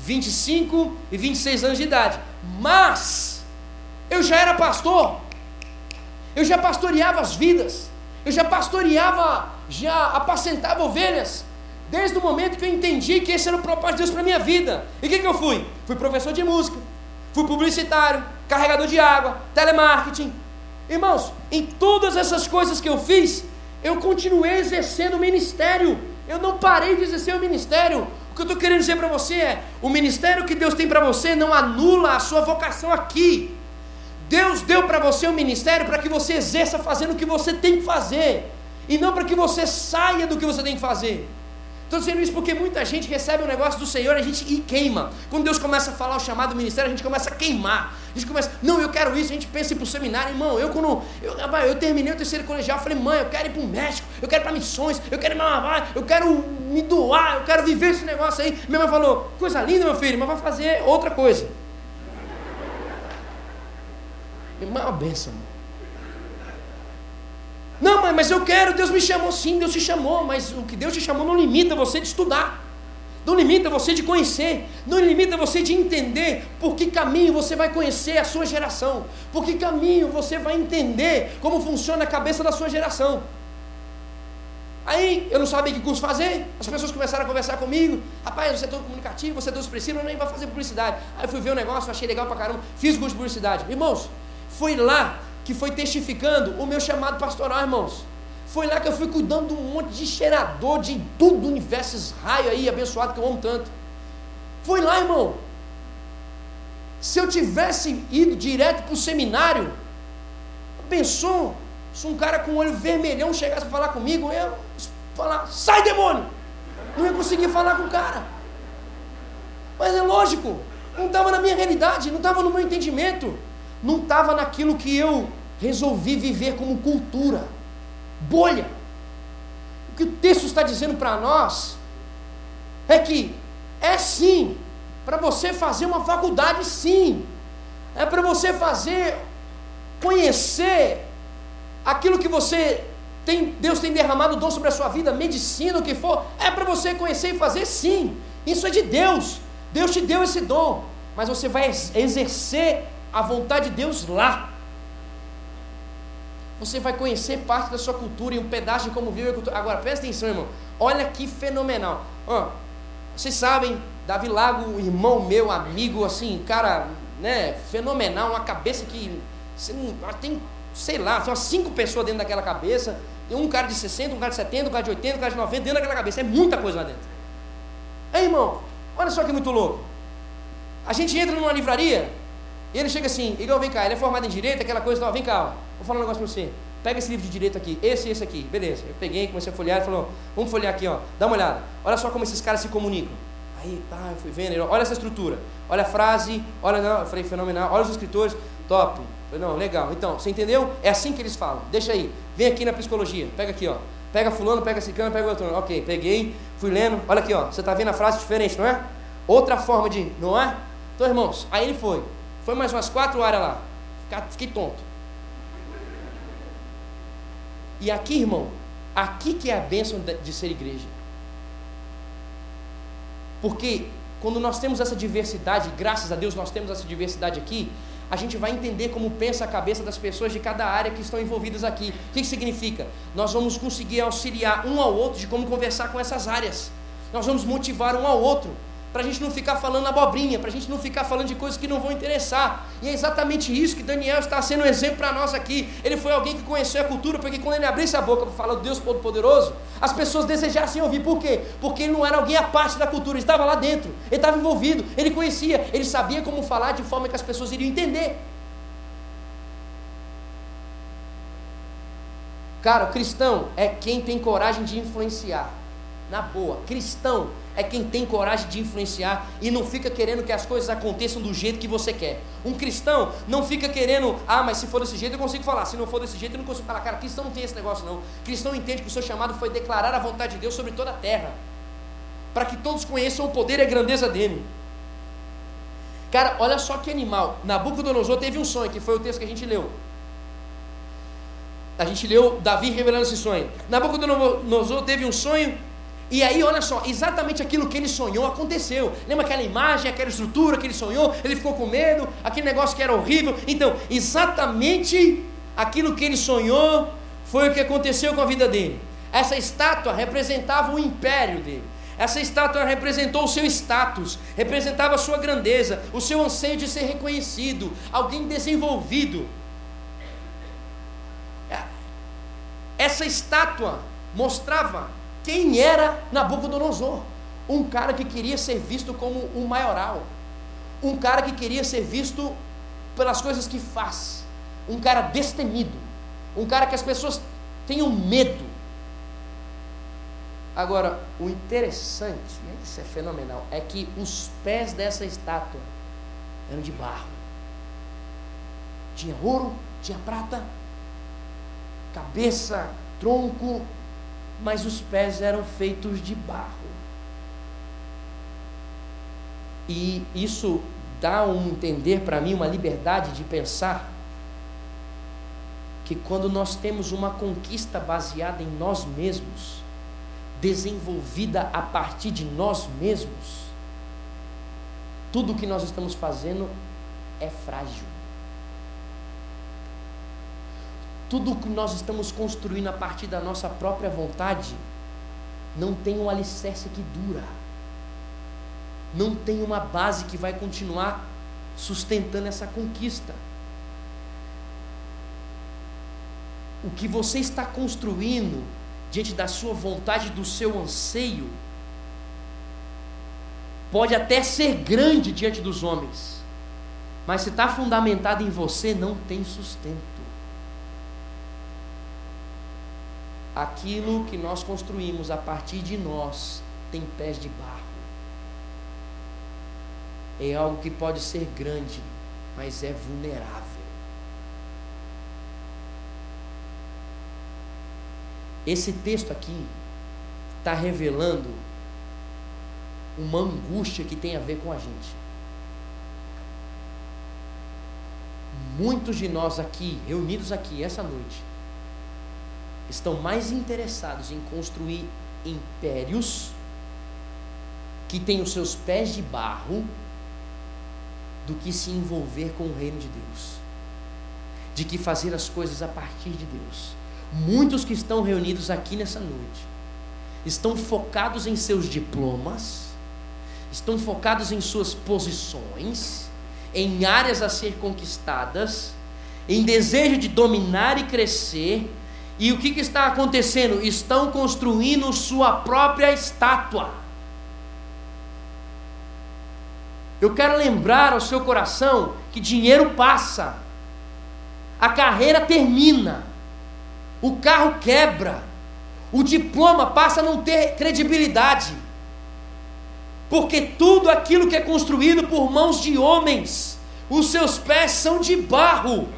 25 e 26 anos de idade. Mas eu já era pastor. Eu já pastoreava as vidas. Eu já pastoreava, já apacentava ovelhas. Desde o momento que eu entendi que esse era o propósito de Deus para a minha vida. E o que, que eu fui? Fui professor de música, fui publicitário, carregador de água, telemarketing. Irmãos, em todas essas coisas que eu fiz, eu continuei exercendo o ministério. Eu não parei de exercer o ministério. O que eu estou querendo dizer para você é: o ministério que Deus tem para você não anula a sua vocação aqui. Deus deu para você um ministério para que você exerça fazendo o que você tem que fazer, e não para que você saia do que você tem que fazer. Estou dizendo isso porque muita gente recebe um negócio do Senhor a gente e queima. Quando Deus começa a falar o chamado do ministério, a gente começa a queimar. A gente começa, não, eu quero isso, a gente pensa em ir para o seminário, irmão. Eu quando eu, eu terminei o terceiro colegial, falei, mãe, eu quero ir para o México, eu quero ir para missões, eu quero ir para eu quero me doar, eu quero viver esse negócio aí. Minha mãe falou, coisa linda, meu filho, mas vai fazer outra coisa. Irmão, é uma benção. Não, mãe, mas eu quero, Deus me chamou. Sim, Deus te chamou, mas o que Deus te chamou não limita você de estudar. Não limita você de conhecer, não limita você de entender por que caminho você vai conhecer a sua geração, por que caminho você vai entender como funciona a cabeça da sua geração. Aí eu não sabia que curso fazer, as pessoas começaram a conversar comigo, rapaz, você é todo comunicativo, você é todo expressivo, eu nem vai fazer publicidade. Aí eu fui ver o negócio, achei legal pra caramba, fiz curso de publicidade. Irmãos, foi lá que foi testificando o meu chamado pastoral, irmãos. Foi lá que eu fui cuidando de um monte de cheirador, de tudo do universo, esses raios aí, abençoado que eu amo tanto. Foi lá, irmão. Se eu tivesse ido direto para o seminário, pensou, se um cara com o olho vermelhão chegasse para falar comigo, eu ia falar, sai demônio! Não ia conseguir falar com o cara. Mas é lógico, não estava na minha realidade, não estava no meu entendimento não estava naquilo que eu resolvi viver como cultura, bolha. O que o texto está dizendo para nós é que é sim, para você fazer uma faculdade, sim, é para você fazer, conhecer aquilo que você tem, Deus tem derramado dom sobre a sua vida, medicina, o que for, é para você conhecer e fazer, sim, isso é de Deus, Deus te deu esse dom, mas você vai exercer a vontade de Deus lá. Você vai conhecer parte da sua cultura e um pedaço de como vive a cultura. Agora, presta atenção, irmão. Olha que fenomenal. Ó, vocês sabem, Davi Lago, irmão meu, amigo, assim, cara, né, fenomenal, uma cabeça que tem, sei lá, são cinco pessoas dentro daquela cabeça. Tem um cara de 60, um cara de 70, um cara de 80, um cara de 90 dentro daquela cabeça. É muita coisa lá dentro. Aí, irmão, olha só que muito louco. A gente entra numa livraria, e ele chega assim, Igor, vem cá, ele é formado em direito, aquela coisa, vem cá, ó, vou falar um negócio para você. pega esse livro de direito aqui, esse e esse aqui, beleza. Eu peguei, comecei a folhear e falou, vamos folhear aqui, ó, dá uma olhada. Olha só como esses caras se comunicam. Aí, tá, eu fui vendo, olha essa estrutura, olha a frase, olha, não, eu falei, fenomenal, olha os escritores, top. Eu falei, não, legal. Então, você entendeu? É assim que eles falam. Deixa aí, vem aqui na psicologia, pega aqui, ó. Pega fulano, pega cano, pega outro. Ok, peguei, fui lendo, olha aqui, ó. Você está vendo a frase diferente, não é? Outra forma de, não é? Então, irmãos, aí ele foi. Foi mais umas quatro áreas lá. Fiquei tonto. E aqui, irmão, aqui que é a bênção de ser igreja. Porque quando nós temos essa diversidade, graças a Deus nós temos essa diversidade aqui, a gente vai entender como pensa a cabeça das pessoas de cada área que estão envolvidas aqui. O que, que significa? Nós vamos conseguir auxiliar um ao outro de como conversar com essas áreas. Nós vamos motivar um ao outro para a gente não ficar falando abobrinha, para a gente não ficar falando de coisas que não vão interessar. E é exatamente isso que Daniel está sendo um exemplo para nós aqui. Ele foi alguém que conheceu a cultura, porque quando ele abrisse a boca para falar do Deus Todo-Poderoso, as pessoas desejassem ouvir. Por quê? Porque ele não era alguém à parte da cultura, ele estava lá dentro, ele estava envolvido, ele conhecia, ele sabia como falar de forma que as pessoas iriam entender. Cara, o cristão é quem tem coragem de influenciar. Na boa, cristão é quem tem coragem de influenciar e não fica querendo que as coisas aconteçam do jeito que você quer. Um cristão não fica querendo, ah, mas se for desse jeito eu consigo falar, se não for desse jeito eu não consigo falar. Cara, cristão não tem esse negócio não. Cristão entende que o seu chamado foi declarar a vontade de Deus sobre toda a terra, para que todos conheçam o poder e a grandeza dele. Cara, olha só que animal. Nabucodonosor teve um sonho, que foi o texto que a gente leu. A gente leu Davi revelando esse sonho. Nabucodonosor teve um sonho e aí, olha só, exatamente aquilo que ele sonhou aconteceu. Lembra aquela imagem, aquela estrutura que ele sonhou? Ele ficou com medo, aquele negócio que era horrível. Então, exatamente aquilo que ele sonhou foi o que aconteceu com a vida dele. Essa estátua representava o império dele. Essa estátua representou o seu status, representava a sua grandeza, o seu anseio de ser reconhecido, alguém desenvolvido. Essa estátua mostrava quem era Nabucodonosor? Um cara que queria ser visto como um maioral, um cara que queria ser visto pelas coisas que faz, um cara destemido, um cara que as pessoas tenham medo. Agora, o interessante, e isso é fenomenal, é que os pés dessa estátua eram de barro. Tinha ouro, tinha prata, cabeça, tronco, mas os pés eram feitos de barro. E isso dá um entender para mim, uma liberdade de pensar que quando nós temos uma conquista baseada em nós mesmos, desenvolvida a partir de nós mesmos, tudo o que nós estamos fazendo é frágil. Tudo o que nós estamos construindo a partir da nossa própria vontade não tem um alicerce que dura, não tem uma base que vai continuar sustentando essa conquista. O que você está construindo diante da sua vontade, do seu anseio, pode até ser grande diante dos homens, mas se está fundamentado em você, não tem sustento. Aquilo que nós construímos a partir de nós tem pés de barro. É algo que pode ser grande, mas é vulnerável. Esse texto aqui está revelando uma angústia que tem a ver com a gente. Muitos de nós aqui, reunidos aqui essa noite, estão mais interessados em construir impérios que têm os seus pés de barro do que se envolver com o reino de Deus, de que fazer as coisas a partir de Deus. Muitos que estão reunidos aqui nessa noite estão focados em seus diplomas, estão focados em suas posições, em áreas a ser conquistadas, em desejo de dominar e crescer, e o que, que está acontecendo? Estão construindo sua própria estátua. Eu quero lembrar ao seu coração que dinheiro passa, a carreira termina, o carro quebra, o diploma passa a não ter credibilidade, porque tudo aquilo que é construído por mãos de homens, os seus pés são de barro.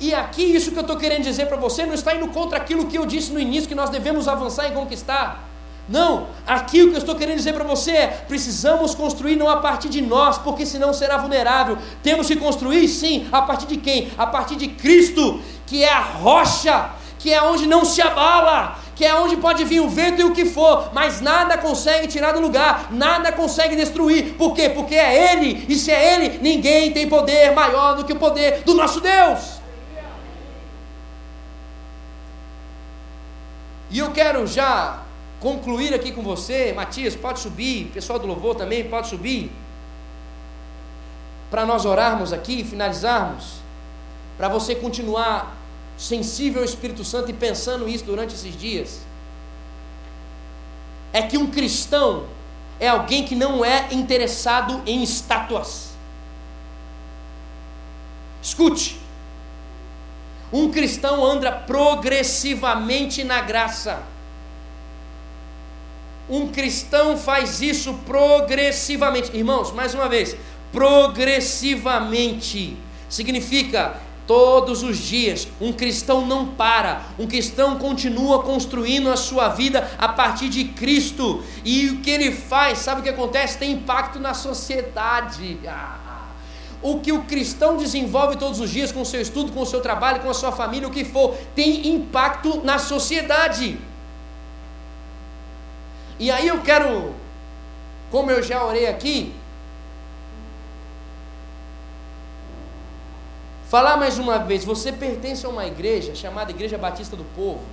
E aqui, isso que eu estou querendo dizer para você, não está indo contra aquilo que eu disse no início, que nós devemos avançar e conquistar. Não, aqui o que eu estou querendo dizer para você é: precisamos construir não a partir de nós, porque senão será vulnerável. Temos que construir, sim, a partir de quem? A partir de Cristo, que é a rocha, que é onde não se abala, que é onde pode vir o vento e o que for, mas nada consegue tirar do lugar, nada consegue destruir. Por quê? Porque é Ele, e se é Ele, ninguém tem poder maior do que o poder do nosso Deus. E eu quero já concluir aqui com você, Matias, pode subir, pessoal do louvor também pode subir, para nós orarmos aqui, finalizarmos, para você continuar sensível ao Espírito Santo e pensando isso durante esses dias. É que um cristão é alguém que não é interessado em estátuas. Escute, um cristão anda progressivamente na graça. Um cristão faz isso progressivamente. Irmãos, mais uma vez, progressivamente significa todos os dias. Um cristão não para, um cristão continua construindo a sua vida a partir de Cristo. E o que ele faz, sabe o que acontece? Tem impacto na sociedade. Ah. O que o cristão desenvolve todos os dias com o seu estudo, com o seu trabalho, com a sua família, o que for, tem impacto na sociedade. E aí eu quero, como eu já orei aqui, falar mais uma vez: você pertence a uma igreja chamada Igreja Batista do Povo,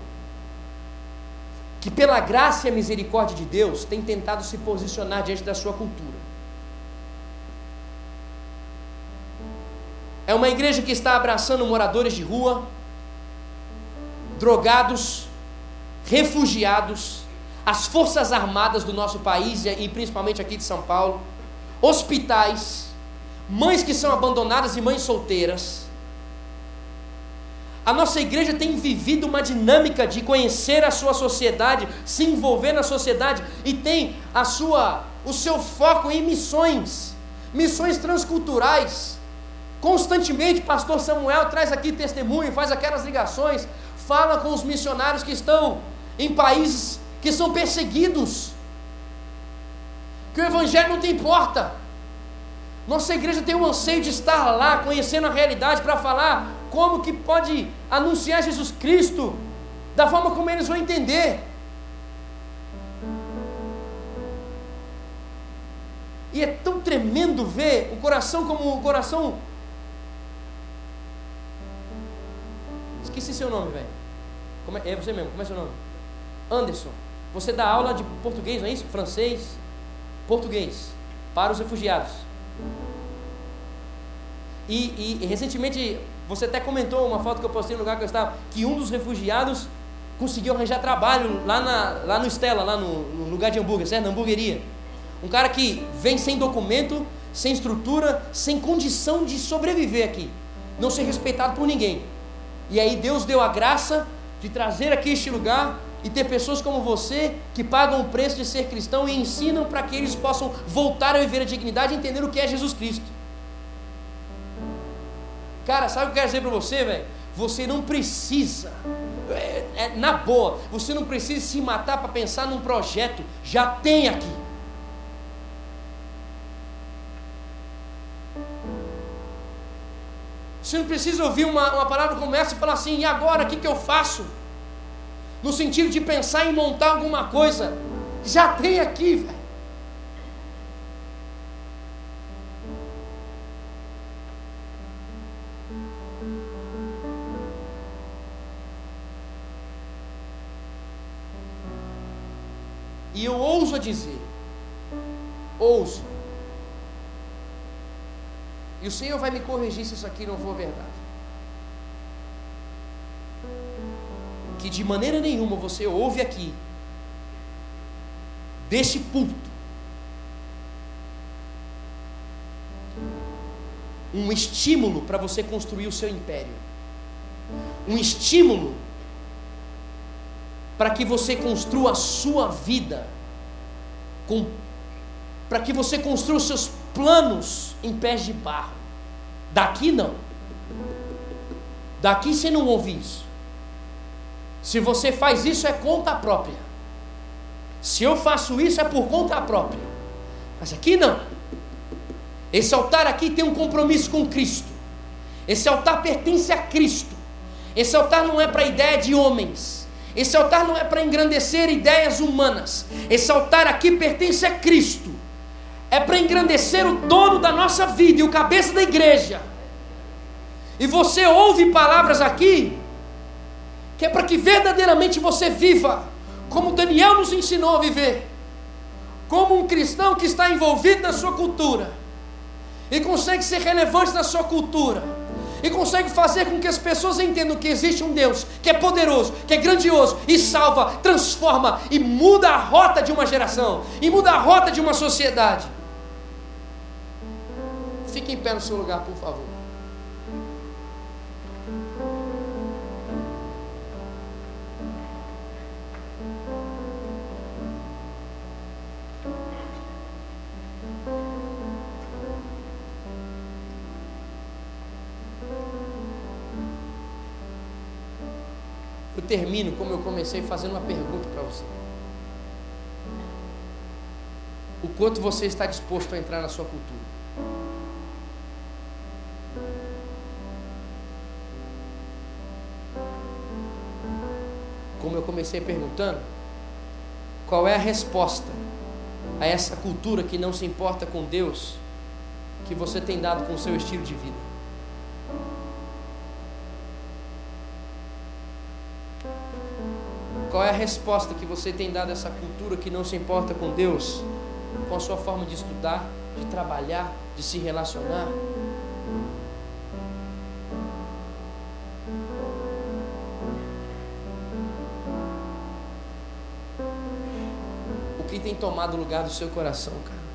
que pela graça e a misericórdia de Deus tem tentado se posicionar diante da sua cultura. É uma igreja que está abraçando moradores de rua, drogados, refugiados, as forças armadas do nosso país e principalmente aqui de São Paulo, hospitais, mães que são abandonadas e mães solteiras. A nossa igreja tem vivido uma dinâmica de conhecer a sua sociedade, se envolver na sociedade e tem a sua o seu foco em missões, missões transculturais Constantemente, pastor Samuel traz aqui testemunho, faz aquelas ligações, fala com os missionários que estão em países que são perseguidos. Que o evangelho não tem porta. Nossa igreja tem um anseio de estar lá, conhecendo a realidade para falar como que pode anunciar Jesus Cristo da forma como eles vão entender. E é tão tremendo ver o coração como o coração Esqueci seu nome, velho. É, é você mesmo, como é seu nome? Anderson. Você dá aula de português, não é isso? Francês? Português. Para os refugiados. E, e, recentemente, você até comentou uma foto que eu postei no lugar que eu estava, que um dos refugiados conseguiu arranjar trabalho lá, na, lá no Stella, lá no, no lugar de hambúrguer, certo? Na hamburgueria. Um cara que vem sem documento, sem estrutura, sem condição de sobreviver aqui. Não ser respeitado por ninguém. E aí Deus deu a graça de trazer aqui este lugar e ter pessoas como você que pagam o preço de ser cristão e ensinam para que eles possam voltar a viver a dignidade e entender o que é Jesus Cristo. Cara, sabe o que eu quero dizer para você, velho? Você não precisa, é, é, na boa, você não precisa se matar para pensar num projeto, já tem aqui. Você não precisa ouvir uma, uma palavra como essa e falar assim, e agora, o que, que eu faço? No sentido de pensar em montar alguma coisa. Já tem aqui, velho. E eu ouso dizer, ouso, e o Senhor vai me corrigir se isso aqui não for verdade. Que de maneira nenhuma você ouve aqui, deste púlpito, um estímulo para você construir o seu império. um estímulo para que você construa a sua vida, para que você construa os seus planos em pés de barro. Daqui não. Daqui você não ouve isso. Se você faz isso é conta própria. Se eu faço isso é por conta própria. Mas aqui não. Esse altar aqui tem um compromisso com Cristo. Esse altar pertence a Cristo. Esse altar não é para ideia de homens. Esse altar não é para engrandecer ideias humanas. Esse altar aqui pertence a Cristo. É para engrandecer o dono da nossa vida e o cabeça da igreja. E você ouve palavras aqui que é para que verdadeiramente você viva como Daniel nos ensinou a viver, como um cristão que está envolvido na sua cultura e consegue ser relevante na sua cultura e consegue fazer com que as pessoas entendam que existe um Deus que é poderoso, que é grandioso e salva, transforma e muda a rota de uma geração e muda a rota de uma sociedade. Fique em pé no seu lugar, por favor. termino como eu comecei fazendo uma pergunta para você. O quanto você está disposto a entrar na sua cultura? Como eu comecei perguntando, qual é a resposta a essa cultura que não se importa com Deus que você tem dado com o seu estilo de vida? Qual é a resposta que você tem dado a essa cultura que não se importa com Deus, com a sua forma de estudar, de trabalhar, de se relacionar? Tomado o lugar do seu coração, cara?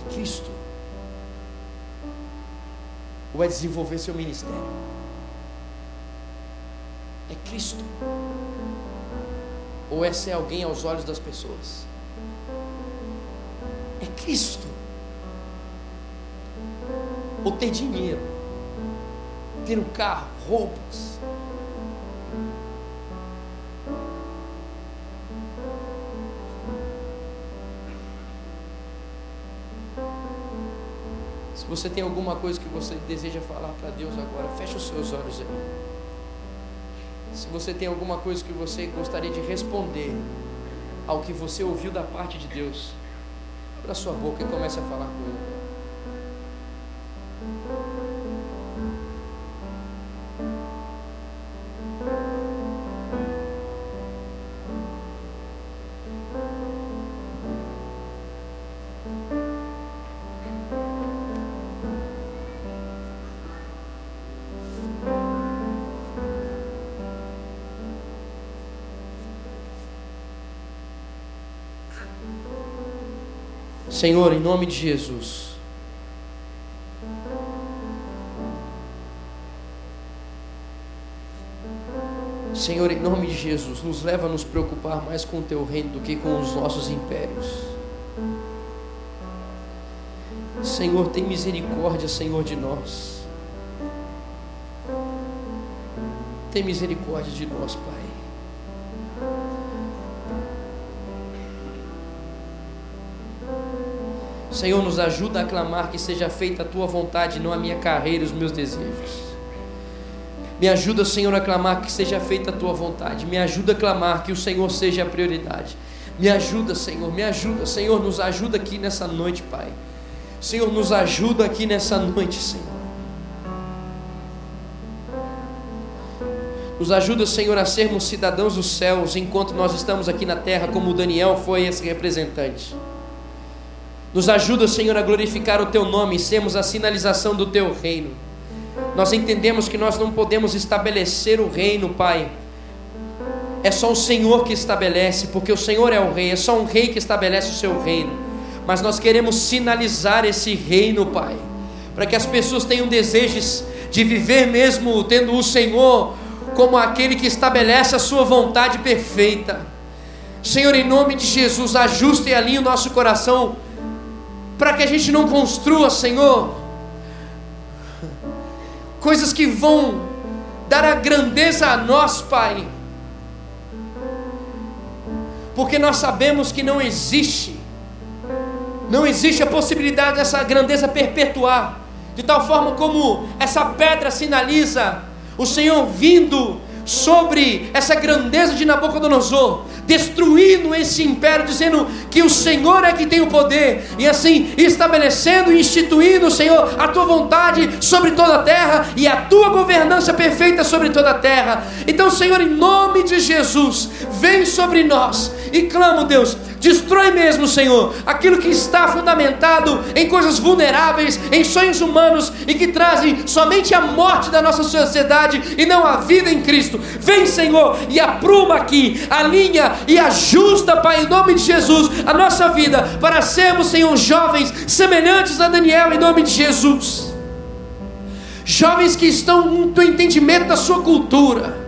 É Cristo ou é desenvolver seu ministério? É Cristo? Ou é ser alguém aos olhos das pessoas? É Cristo? Ou ter dinheiro? Ter um carro, roupas? Você tem alguma coisa que você deseja falar para Deus agora, feche os seus olhos aí. Se você tem alguma coisa que você gostaria de responder ao que você ouviu da parte de Deus, abra sua boca e comece a falar com Ele. Senhor, em nome de Jesus. Senhor, em nome de Jesus, nos leva a nos preocupar mais com o teu reino do que com os nossos impérios. Senhor, tem misericórdia, Senhor, de nós. Tem misericórdia de nós, Pai. Senhor, nos ajuda a clamar que seja feita a tua vontade, não a minha carreira e os meus desejos. Me ajuda, Senhor, a clamar que seja feita a tua vontade. Me ajuda a clamar que o Senhor seja a prioridade. Me ajuda, Senhor, me ajuda. Senhor, nos ajuda aqui nessa noite, Pai. Senhor, nos ajuda aqui nessa noite, Senhor. Nos ajuda, Senhor, a sermos cidadãos dos céus enquanto nós estamos aqui na terra, como Daniel foi esse representante. Nos ajuda, Senhor, a glorificar o Teu nome e sermos a sinalização do Teu reino. Nós entendemos que nós não podemos estabelecer o reino, Pai. É só o Senhor que estabelece, porque o Senhor é o Rei, é só um Rei que estabelece o seu reino. mas nós queremos sinalizar esse reino, Pai, para que as pessoas tenham desejos de viver mesmo tendo o Senhor como aquele que estabelece a sua vontade perfeita. Senhor, em nome de Jesus, ajuste e alinhe o nosso coração para que a gente não construa, Senhor, coisas que vão dar a grandeza a nós, Pai, porque nós sabemos que não existe, não existe a possibilidade dessa grandeza perpetuar, de tal forma como essa pedra sinaliza o Senhor vindo sobre essa grandeza de Nabucodonosor, destruindo esse império, dizendo que o Senhor é que tem o poder, e assim estabelecendo e instituindo, Senhor, a tua vontade sobre toda a terra e a tua governança perfeita sobre toda a terra. Então, Senhor, em nome de Jesus, vem sobre nós e clamo, Deus, Destrói mesmo, Senhor, aquilo que está fundamentado em coisas vulneráveis, em sonhos humanos e que trazem somente a morte da nossa sociedade e não a vida em Cristo. Vem, Senhor, e apruma aqui, alinha e ajusta, Pai, em nome de Jesus, a nossa vida para sermos, Senhor, jovens semelhantes a Daniel, em nome de Jesus. Jovens que estão no entendimento da sua cultura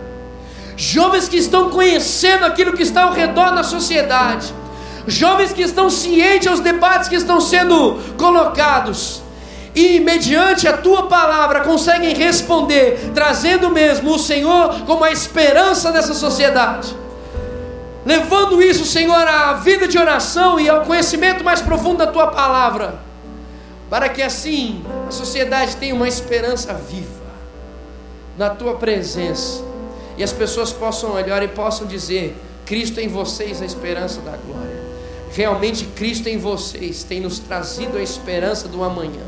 jovens que estão conhecendo aquilo que está ao redor da sociedade, jovens que estão cientes aos debates que estão sendo colocados, e mediante a tua palavra conseguem responder, trazendo mesmo o Senhor como a esperança dessa sociedade. Levando isso, Senhor, à vida de oração e ao conhecimento mais profundo da tua palavra, para que assim a sociedade tenha uma esperança viva na tua presença e as pessoas possam olhar e possam dizer: Cristo em vocês, a esperança da glória. Realmente Cristo em vocês tem nos trazido a esperança do amanhã.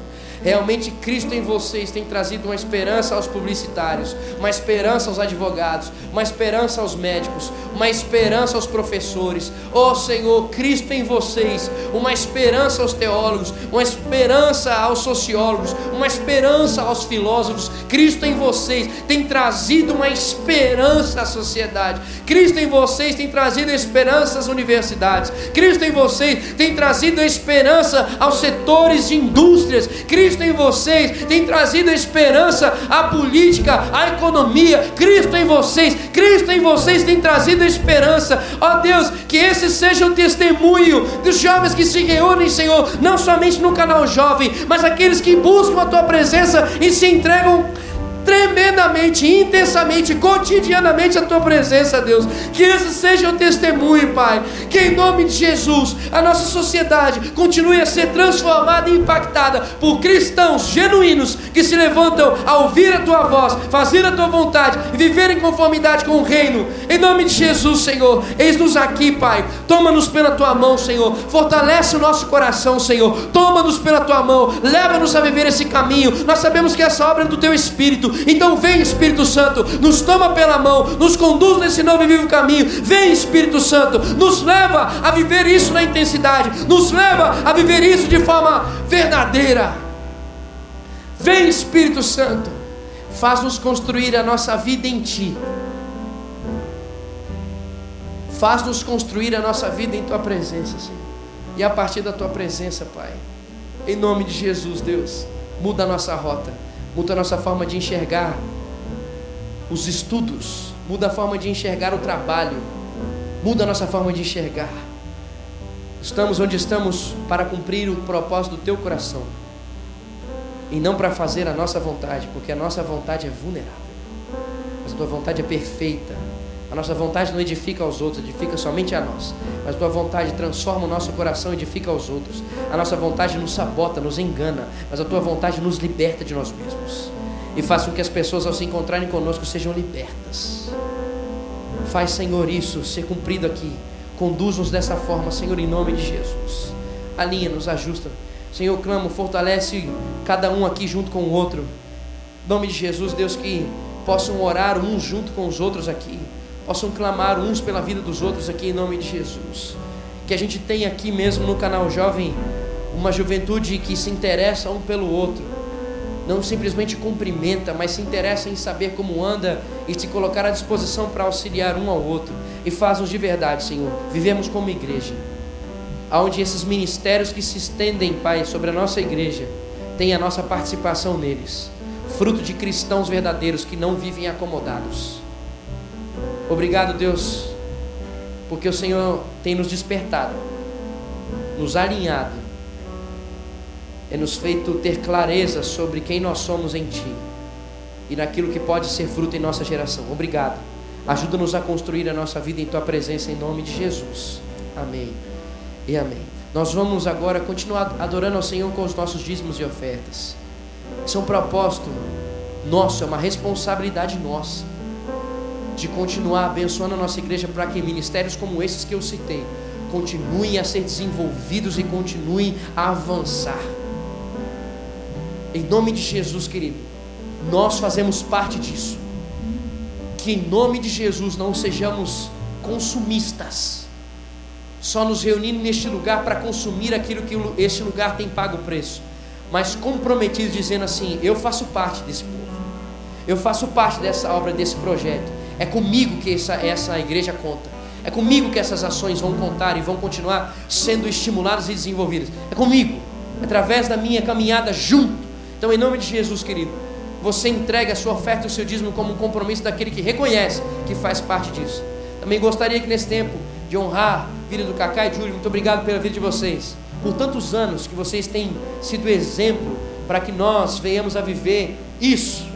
Realmente Cristo em vocês tem trazido uma esperança aos publicitários, uma esperança aos advogados, uma esperança aos médicos, uma esperança aos professores. Oh Senhor, Cristo em vocês, uma esperança aos teólogos, uma esperança aos sociólogos, uma esperança aos filósofos. Cristo em vocês tem trazido uma esperança à sociedade. Cristo em vocês tem trazido esperança às universidades. Cristo em vocês tem trazido esperança aos setores de indústrias. Cristo em vocês tem trazido esperança à política, à economia. Cristo em vocês, Cristo em vocês tem trazido esperança. Ó oh Deus, que esse seja o testemunho dos jovens que se reúnem, Senhor, não somente no canal jovem, mas aqueles que buscam a tua presença e se entregam tremendamente, intensamente, cotidianamente a tua presença, Deus. Que esse seja o testemunho, Pai. Que em nome de Jesus a nossa sociedade continue a ser transformada e impactada por cristãos genuínos que se levantam a ouvir a tua voz, fazer a tua vontade e viver em conformidade com o reino. Em nome de Jesus, Senhor, eis-nos aqui, Pai. Toma-nos pela tua mão, Senhor. Fortalece o nosso coração, Senhor. Toma-nos pela tua mão. Leva-nos a viver esse caminho. Nós sabemos que essa obra é do teu Espírito. Então vem Espírito Santo, nos toma pela mão, nos conduz nesse novo e vivo caminho. Vem Espírito Santo, nos leva a viver isso na intensidade, nos leva a viver isso de forma verdadeira. Vem Espírito Santo, faz-nos construir a nossa vida em Ti. Faz-nos construir a nossa vida em Tua presença, Senhor. E a partir da Tua presença, Pai. Em nome de Jesus, Deus, muda a nossa rota muda a nossa forma de enxergar os estudos, muda a forma de enxergar o trabalho, muda a nossa forma de enxergar. Estamos onde estamos para cumprir o propósito do teu coração e não para fazer a nossa vontade, porque a nossa vontade é vulnerável, mas a tua vontade é perfeita. A nossa vontade não edifica aos outros, edifica somente a nós. Mas tua vontade transforma o nosso coração e edifica aos outros. A nossa vontade nos sabota, nos engana, mas a tua vontade nos liberta de nós mesmos. E faz com que as pessoas, ao se encontrarem conosco, sejam libertas. Faz, Senhor, isso ser cumprido aqui. Conduz-nos dessa forma, Senhor, em nome de Jesus. Alinha-nos, ajusta. Senhor, clamo, fortalece cada um aqui junto com o outro. Em nome de Jesus, Deus, que possam orar uns junto com os outros aqui possam clamar uns pela vida dos outros aqui em nome de Jesus. Que a gente tenha aqui mesmo no canal Jovem uma juventude que se interessa um pelo outro, não simplesmente cumprimenta, mas se interessa em saber como anda e se colocar à disposição para auxiliar um ao outro. E faz-nos de verdade, Senhor, vivemos como igreja. onde esses ministérios que se estendem, Pai, sobre a nossa igreja, tem a nossa participação neles, fruto de cristãos verdadeiros que não vivem acomodados. Obrigado, Deus, porque o Senhor tem nos despertado, nos alinhado, e nos feito ter clareza sobre quem nós somos em Ti e naquilo que pode ser fruto em nossa geração. Obrigado. Ajuda-nos a construir a nossa vida em Tua presença, em nome de Jesus. Amém e amém. Nós vamos agora continuar adorando ao Senhor com os nossos dízimos e ofertas. Isso é um propósito nosso, é uma responsabilidade nossa de continuar abençoando a nossa igreja para que ministérios como esses que eu citei continuem a ser desenvolvidos e continuem a avançar. Em nome de Jesus, querido, nós fazemos parte disso. Que em nome de Jesus não sejamos consumistas, só nos reunindo neste lugar para consumir aquilo que este lugar tem pago o preço, mas comprometidos dizendo assim: eu faço parte desse povo, eu faço parte dessa obra, desse projeto. É comigo que essa, essa igreja conta. É comigo que essas ações vão contar e vão continuar sendo estimuladas e desenvolvidas. É comigo, através da minha caminhada junto. Então, em nome de Jesus, querido, você entregue a sua oferta e o seu dízimo como um compromisso daquele que reconhece que faz parte disso. Também gostaria que nesse tempo de honrar a vida do Cacá e Júlio, muito obrigado pela vida de vocês. Por tantos anos que vocês têm sido exemplo para que nós venhamos a viver isso.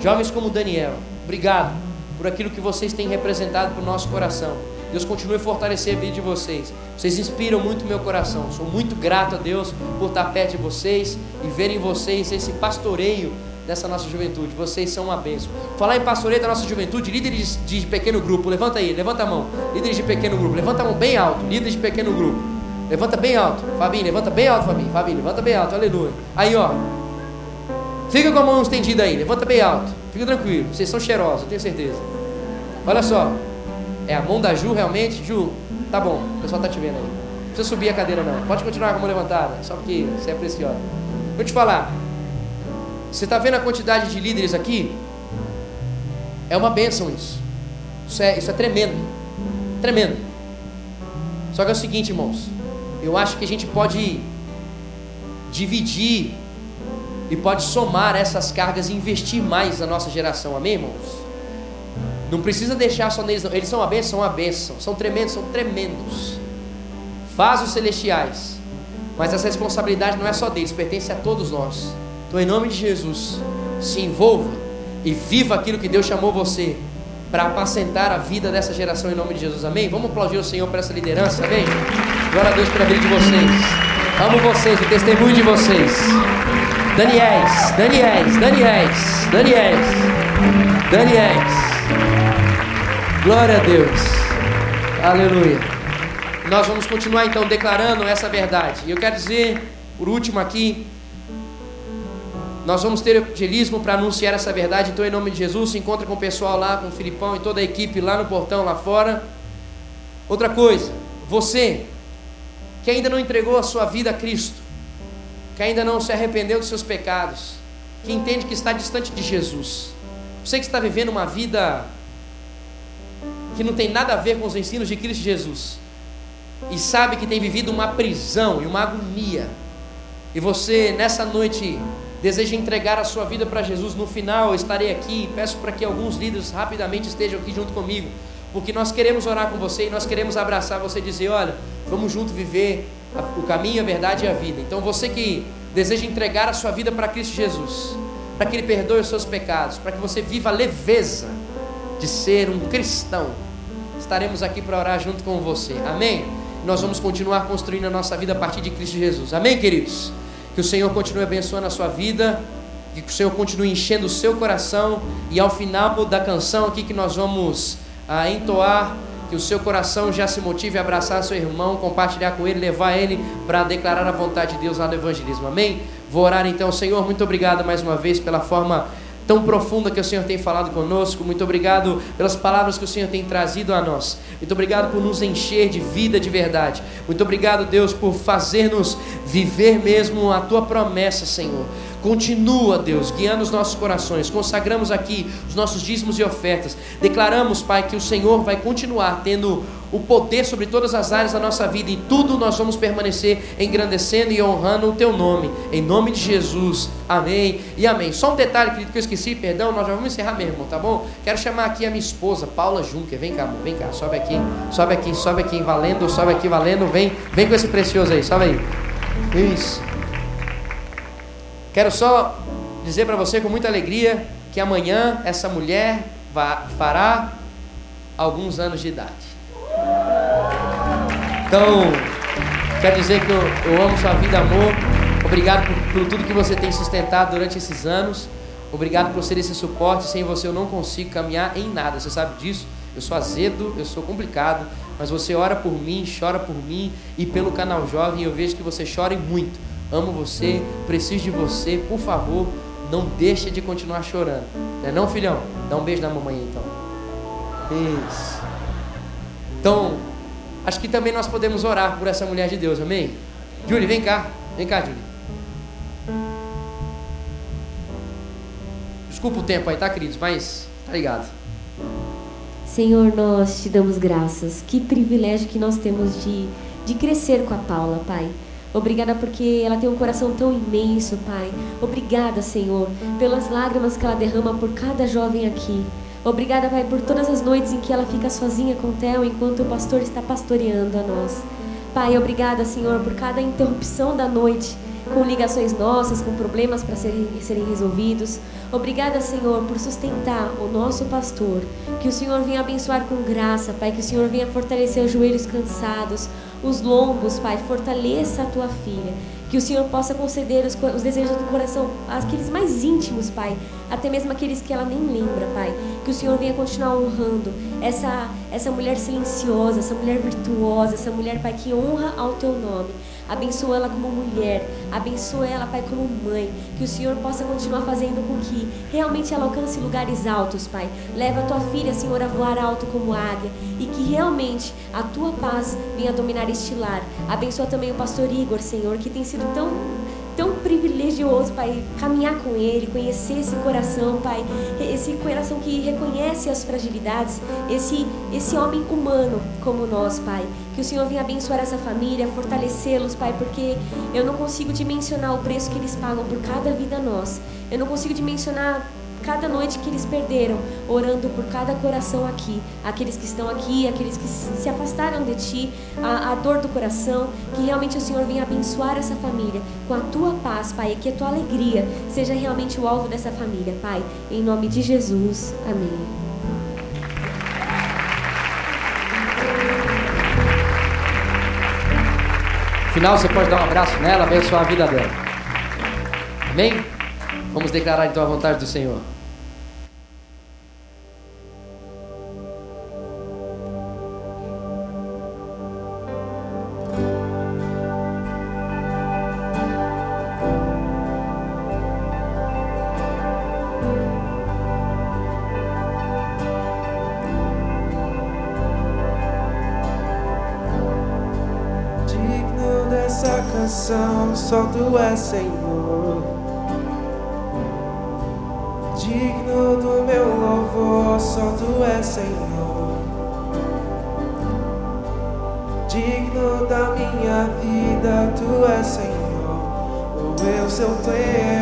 Jovens como Daniel, Obrigado por aquilo que vocês têm representado para o nosso coração. Deus continue a fortalecer a vida de vocês. Vocês inspiram muito meu coração. Sou muito grato a Deus por estar perto de vocês e ver em vocês esse pastoreio dessa nossa juventude. Vocês são uma bênção. Falar em pastoreio da nossa juventude, líderes de pequeno grupo, levanta aí, levanta a mão. Líderes de pequeno grupo, levanta a mão bem alto. Líderes de pequeno grupo, levanta bem alto. Fabinho, levanta bem alto, Fabinho. Fabinho, levanta bem alto, aleluia. Aí, ó. Fica com a mão estendida aí, levanta bem alto. Fica tranquilo, vocês são cheirosos, eu tenho certeza. Olha só, é a mão da Ju realmente? Ju, tá bom, o pessoal tá te vendo aí. Não precisa subir a cadeira não, pode continuar com a mão levantada, só porque você é preciosa. Vou te falar, você está vendo a quantidade de líderes aqui? É uma bênção isso. Isso é, isso é tremendo. Tremendo. Só que é o seguinte, irmãos. Eu acho que a gente pode dividir e pode somar essas cargas e investir mais na nossa geração, amém, irmãos? Não precisa deixar só neles, não. Eles são uma bênção, são uma bênção, são tremendos, são tremendos. Faz os celestiais, mas essa responsabilidade não é só deles, pertence a todos nós. Então, em nome de Jesus, se envolva e viva aquilo que Deus chamou você para apacentar a vida dessa geração em nome de Jesus, amém? Vamos aplaudir o Senhor por essa liderança, amém? Glória a Deus pela vida de vocês. Amo vocês, o testemunho de vocês. Daniels, Daniels, Daniels, Daniels, Daniels. Glória a Deus. Aleluia. Nós vamos continuar então declarando essa verdade. E eu quero dizer, por último aqui, nós vamos ter evangelismo para anunciar essa verdade. Então, em nome de Jesus, se encontra com o pessoal lá, com o Filipão e toda a equipe lá no portão, lá fora. Outra coisa, você que ainda não entregou a sua vida a Cristo, que ainda não se arrependeu dos seus pecados, que entende que está distante de Jesus. Você que está vivendo uma vida que não tem nada a ver com os ensinos de Cristo Jesus, e sabe que tem vivido uma prisão e uma agonia, e você nessa noite deseja entregar a sua vida para Jesus, no final eu estarei aqui, peço para que alguns líderes rapidamente estejam aqui junto comigo, porque nós queremos orar com você e nós queremos abraçar você e dizer: olha, vamos junto viver o caminho, a verdade e a vida. Então você que deseja entregar a sua vida para Cristo Jesus, para que Ele perdoe os seus pecados, para que você viva a leveza de ser um cristão, estaremos aqui para orar junto com você. Amém? Nós vamos continuar construindo a nossa vida a partir de Cristo Jesus. Amém, queridos? Que o Senhor continue abençoando a sua vida, que o Senhor continue enchendo o seu coração e ao final da canção aqui que nós vamos ah, entoar que o seu coração já se motive a abraçar seu irmão, compartilhar com ele, levar ele para declarar a vontade de Deus lá no evangelismo. Amém? Vou orar então, Senhor, muito obrigado mais uma vez pela forma tão profunda que o Senhor tem falado conosco. Muito obrigado pelas palavras que o Senhor tem trazido a nós. Muito obrigado por nos encher de vida de verdade. Muito obrigado, Deus, por fazer-nos viver mesmo a tua promessa, Senhor. Continua, Deus, guiando os nossos corações. Consagramos aqui os nossos dízimos e ofertas. Declaramos, Pai, que o Senhor vai continuar tendo o poder sobre todas as áreas da nossa vida e tudo nós vamos permanecer engrandecendo e honrando o teu nome. Em nome de Jesus. Amém e amém. Só um detalhe, querido, que eu esqueci, perdão, nós já vamos encerrar mesmo, tá bom? Quero chamar aqui a minha esposa, Paula Juncker. Vem cá, amor, vem cá, sobe aqui, sobe aqui, sobe aqui, valendo, sobe aqui, valendo. Vem, vem com esse precioso aí, sobe aí. Isso. Quero só dizer para você com muita alegria que amanhã essa mulher fará alguns anos de idade. Então, quer dizer que eu, eu amo sua vida, amor. Obrigado por, por, tudo que você tem sustentado durante esses anos. Obrigado por ser esse suporte. Sem você eu não consigo caminhar em nada. Você sabe disso? Eu sou azedo, eu sou complicado. Mas você ora por mim, chora por mim e pelo canal Jovem. Eu vejo que você chora e muito. Amo você, preciso de você. Por favor, não deixe de continuar chorando. Não é não, filhão? Dá um beijo na mamãe então. Isso. Então, acho que também nós podemos orar por essa mulher de Deus, amém? Julie, vem cá. Vem cá, Julie. Desculpa o tempo aí, tá, queridos? Mas, tá ligado. Senhor, nós te damos graças. Que privilégio que nós temos de, de crescer com a Paula, Pai. Obrigada porque ela tem um coração tão imenso, Pai. Obrigada, Senhor, pelas lágrimas que ela derrama por cada jovem aqui. Obrigada, Pai, por todas as noites em que ela fica sozinha com o Theo enquanto o pastor está pastoreando a nós. Pai, obrigada, Senhor, por cada interrupção da noite com ligações nossas, com problemas para serem, serem resolvidos. Obrigada, Senhor, por sustentar o nosso pastor. Que o Senhor venha abençoar com graça, Pai. Que o Senhor venha fortalecer os joelhos cansados, os lombos, Pai. Fortaleça a tua filha. Que o Senhor possa conceder os, os, desejos do coração, aqueles mais íntimos, Pai. Até mesmo aqueles que ela nem lembra, Pai. Que o Senhor venha continuar honrando essa, essa mulher silenciosa, essa mulher virtuosa, essa mulher, Pai, que honra ao teu nome. Abençoa ela como mulher, abençoa ela, Pai, como mãe. Que o Senhor possa continuar fazendo com que realmente ela alcance lugares altos, Pai. Leva a tua filha, Senhor, a voar alto como águia e que realmente a tua paz venha dominar este lar. Abençoa também o pastor Igor, Senhor, que tem sido tão tão privilegioso, Pai, caminhar com Ele, conhecer esse coração, Pai, esse coração que reconhece as fragilidades, esse, esse homem humano como nós, Pai. Que o Senhor venha abençoar essa família, fortalecê-los, Pai, porque eu não consigo dimensionar o preço que eles pagam por cada vida nossa. Eu não consigo dimensionar cada noite que eles perderam, orando por cada coração aqui, aqueles que estão aqui, aqueles que se afastaram de Ti, a, a dor do coração, que realmente o Senhor venha abençoar essa família com a Tua paz, Pai, e que a Tua alegria seja realmente o alvo dessa família, Pai, em nome de Jesus, amém. final você pode dar um abraço nela, abençoar a vida dela. Amém? Vamos declarar então a vontade do Senhor. Tu és Senhor. Digno do meu louvor, só tu és Senhor. Digno da minha vida, tu és Senhor. O meu seu teu.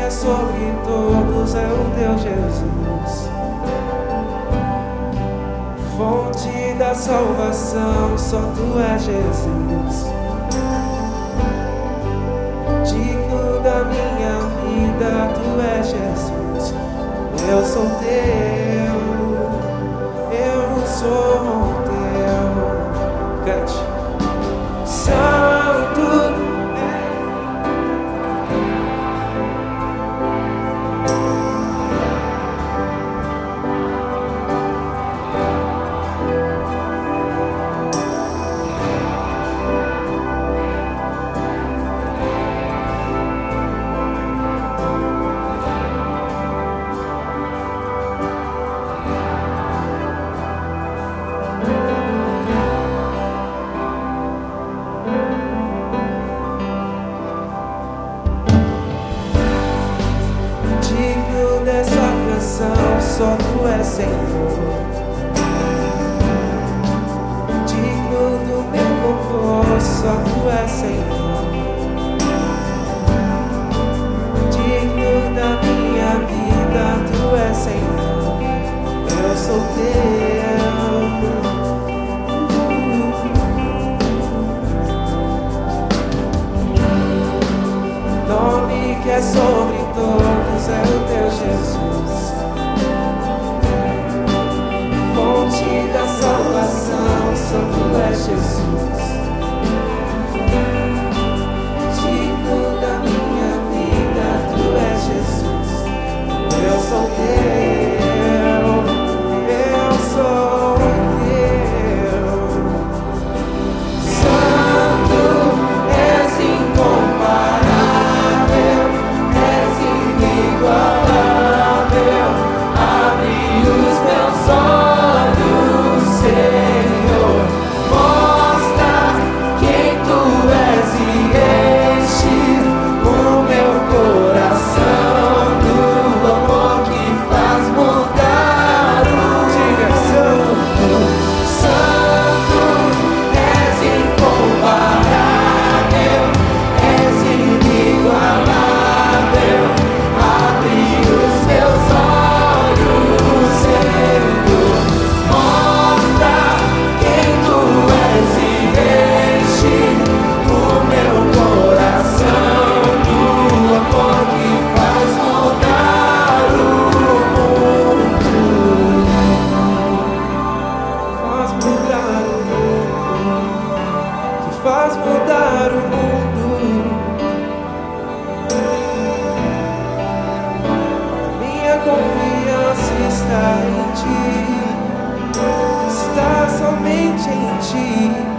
É sobre todos é o teu Jesus salvação, só tu és Jesus. Digno da minha vida, tu és Jesus. Eu sou teu, eu sou somente em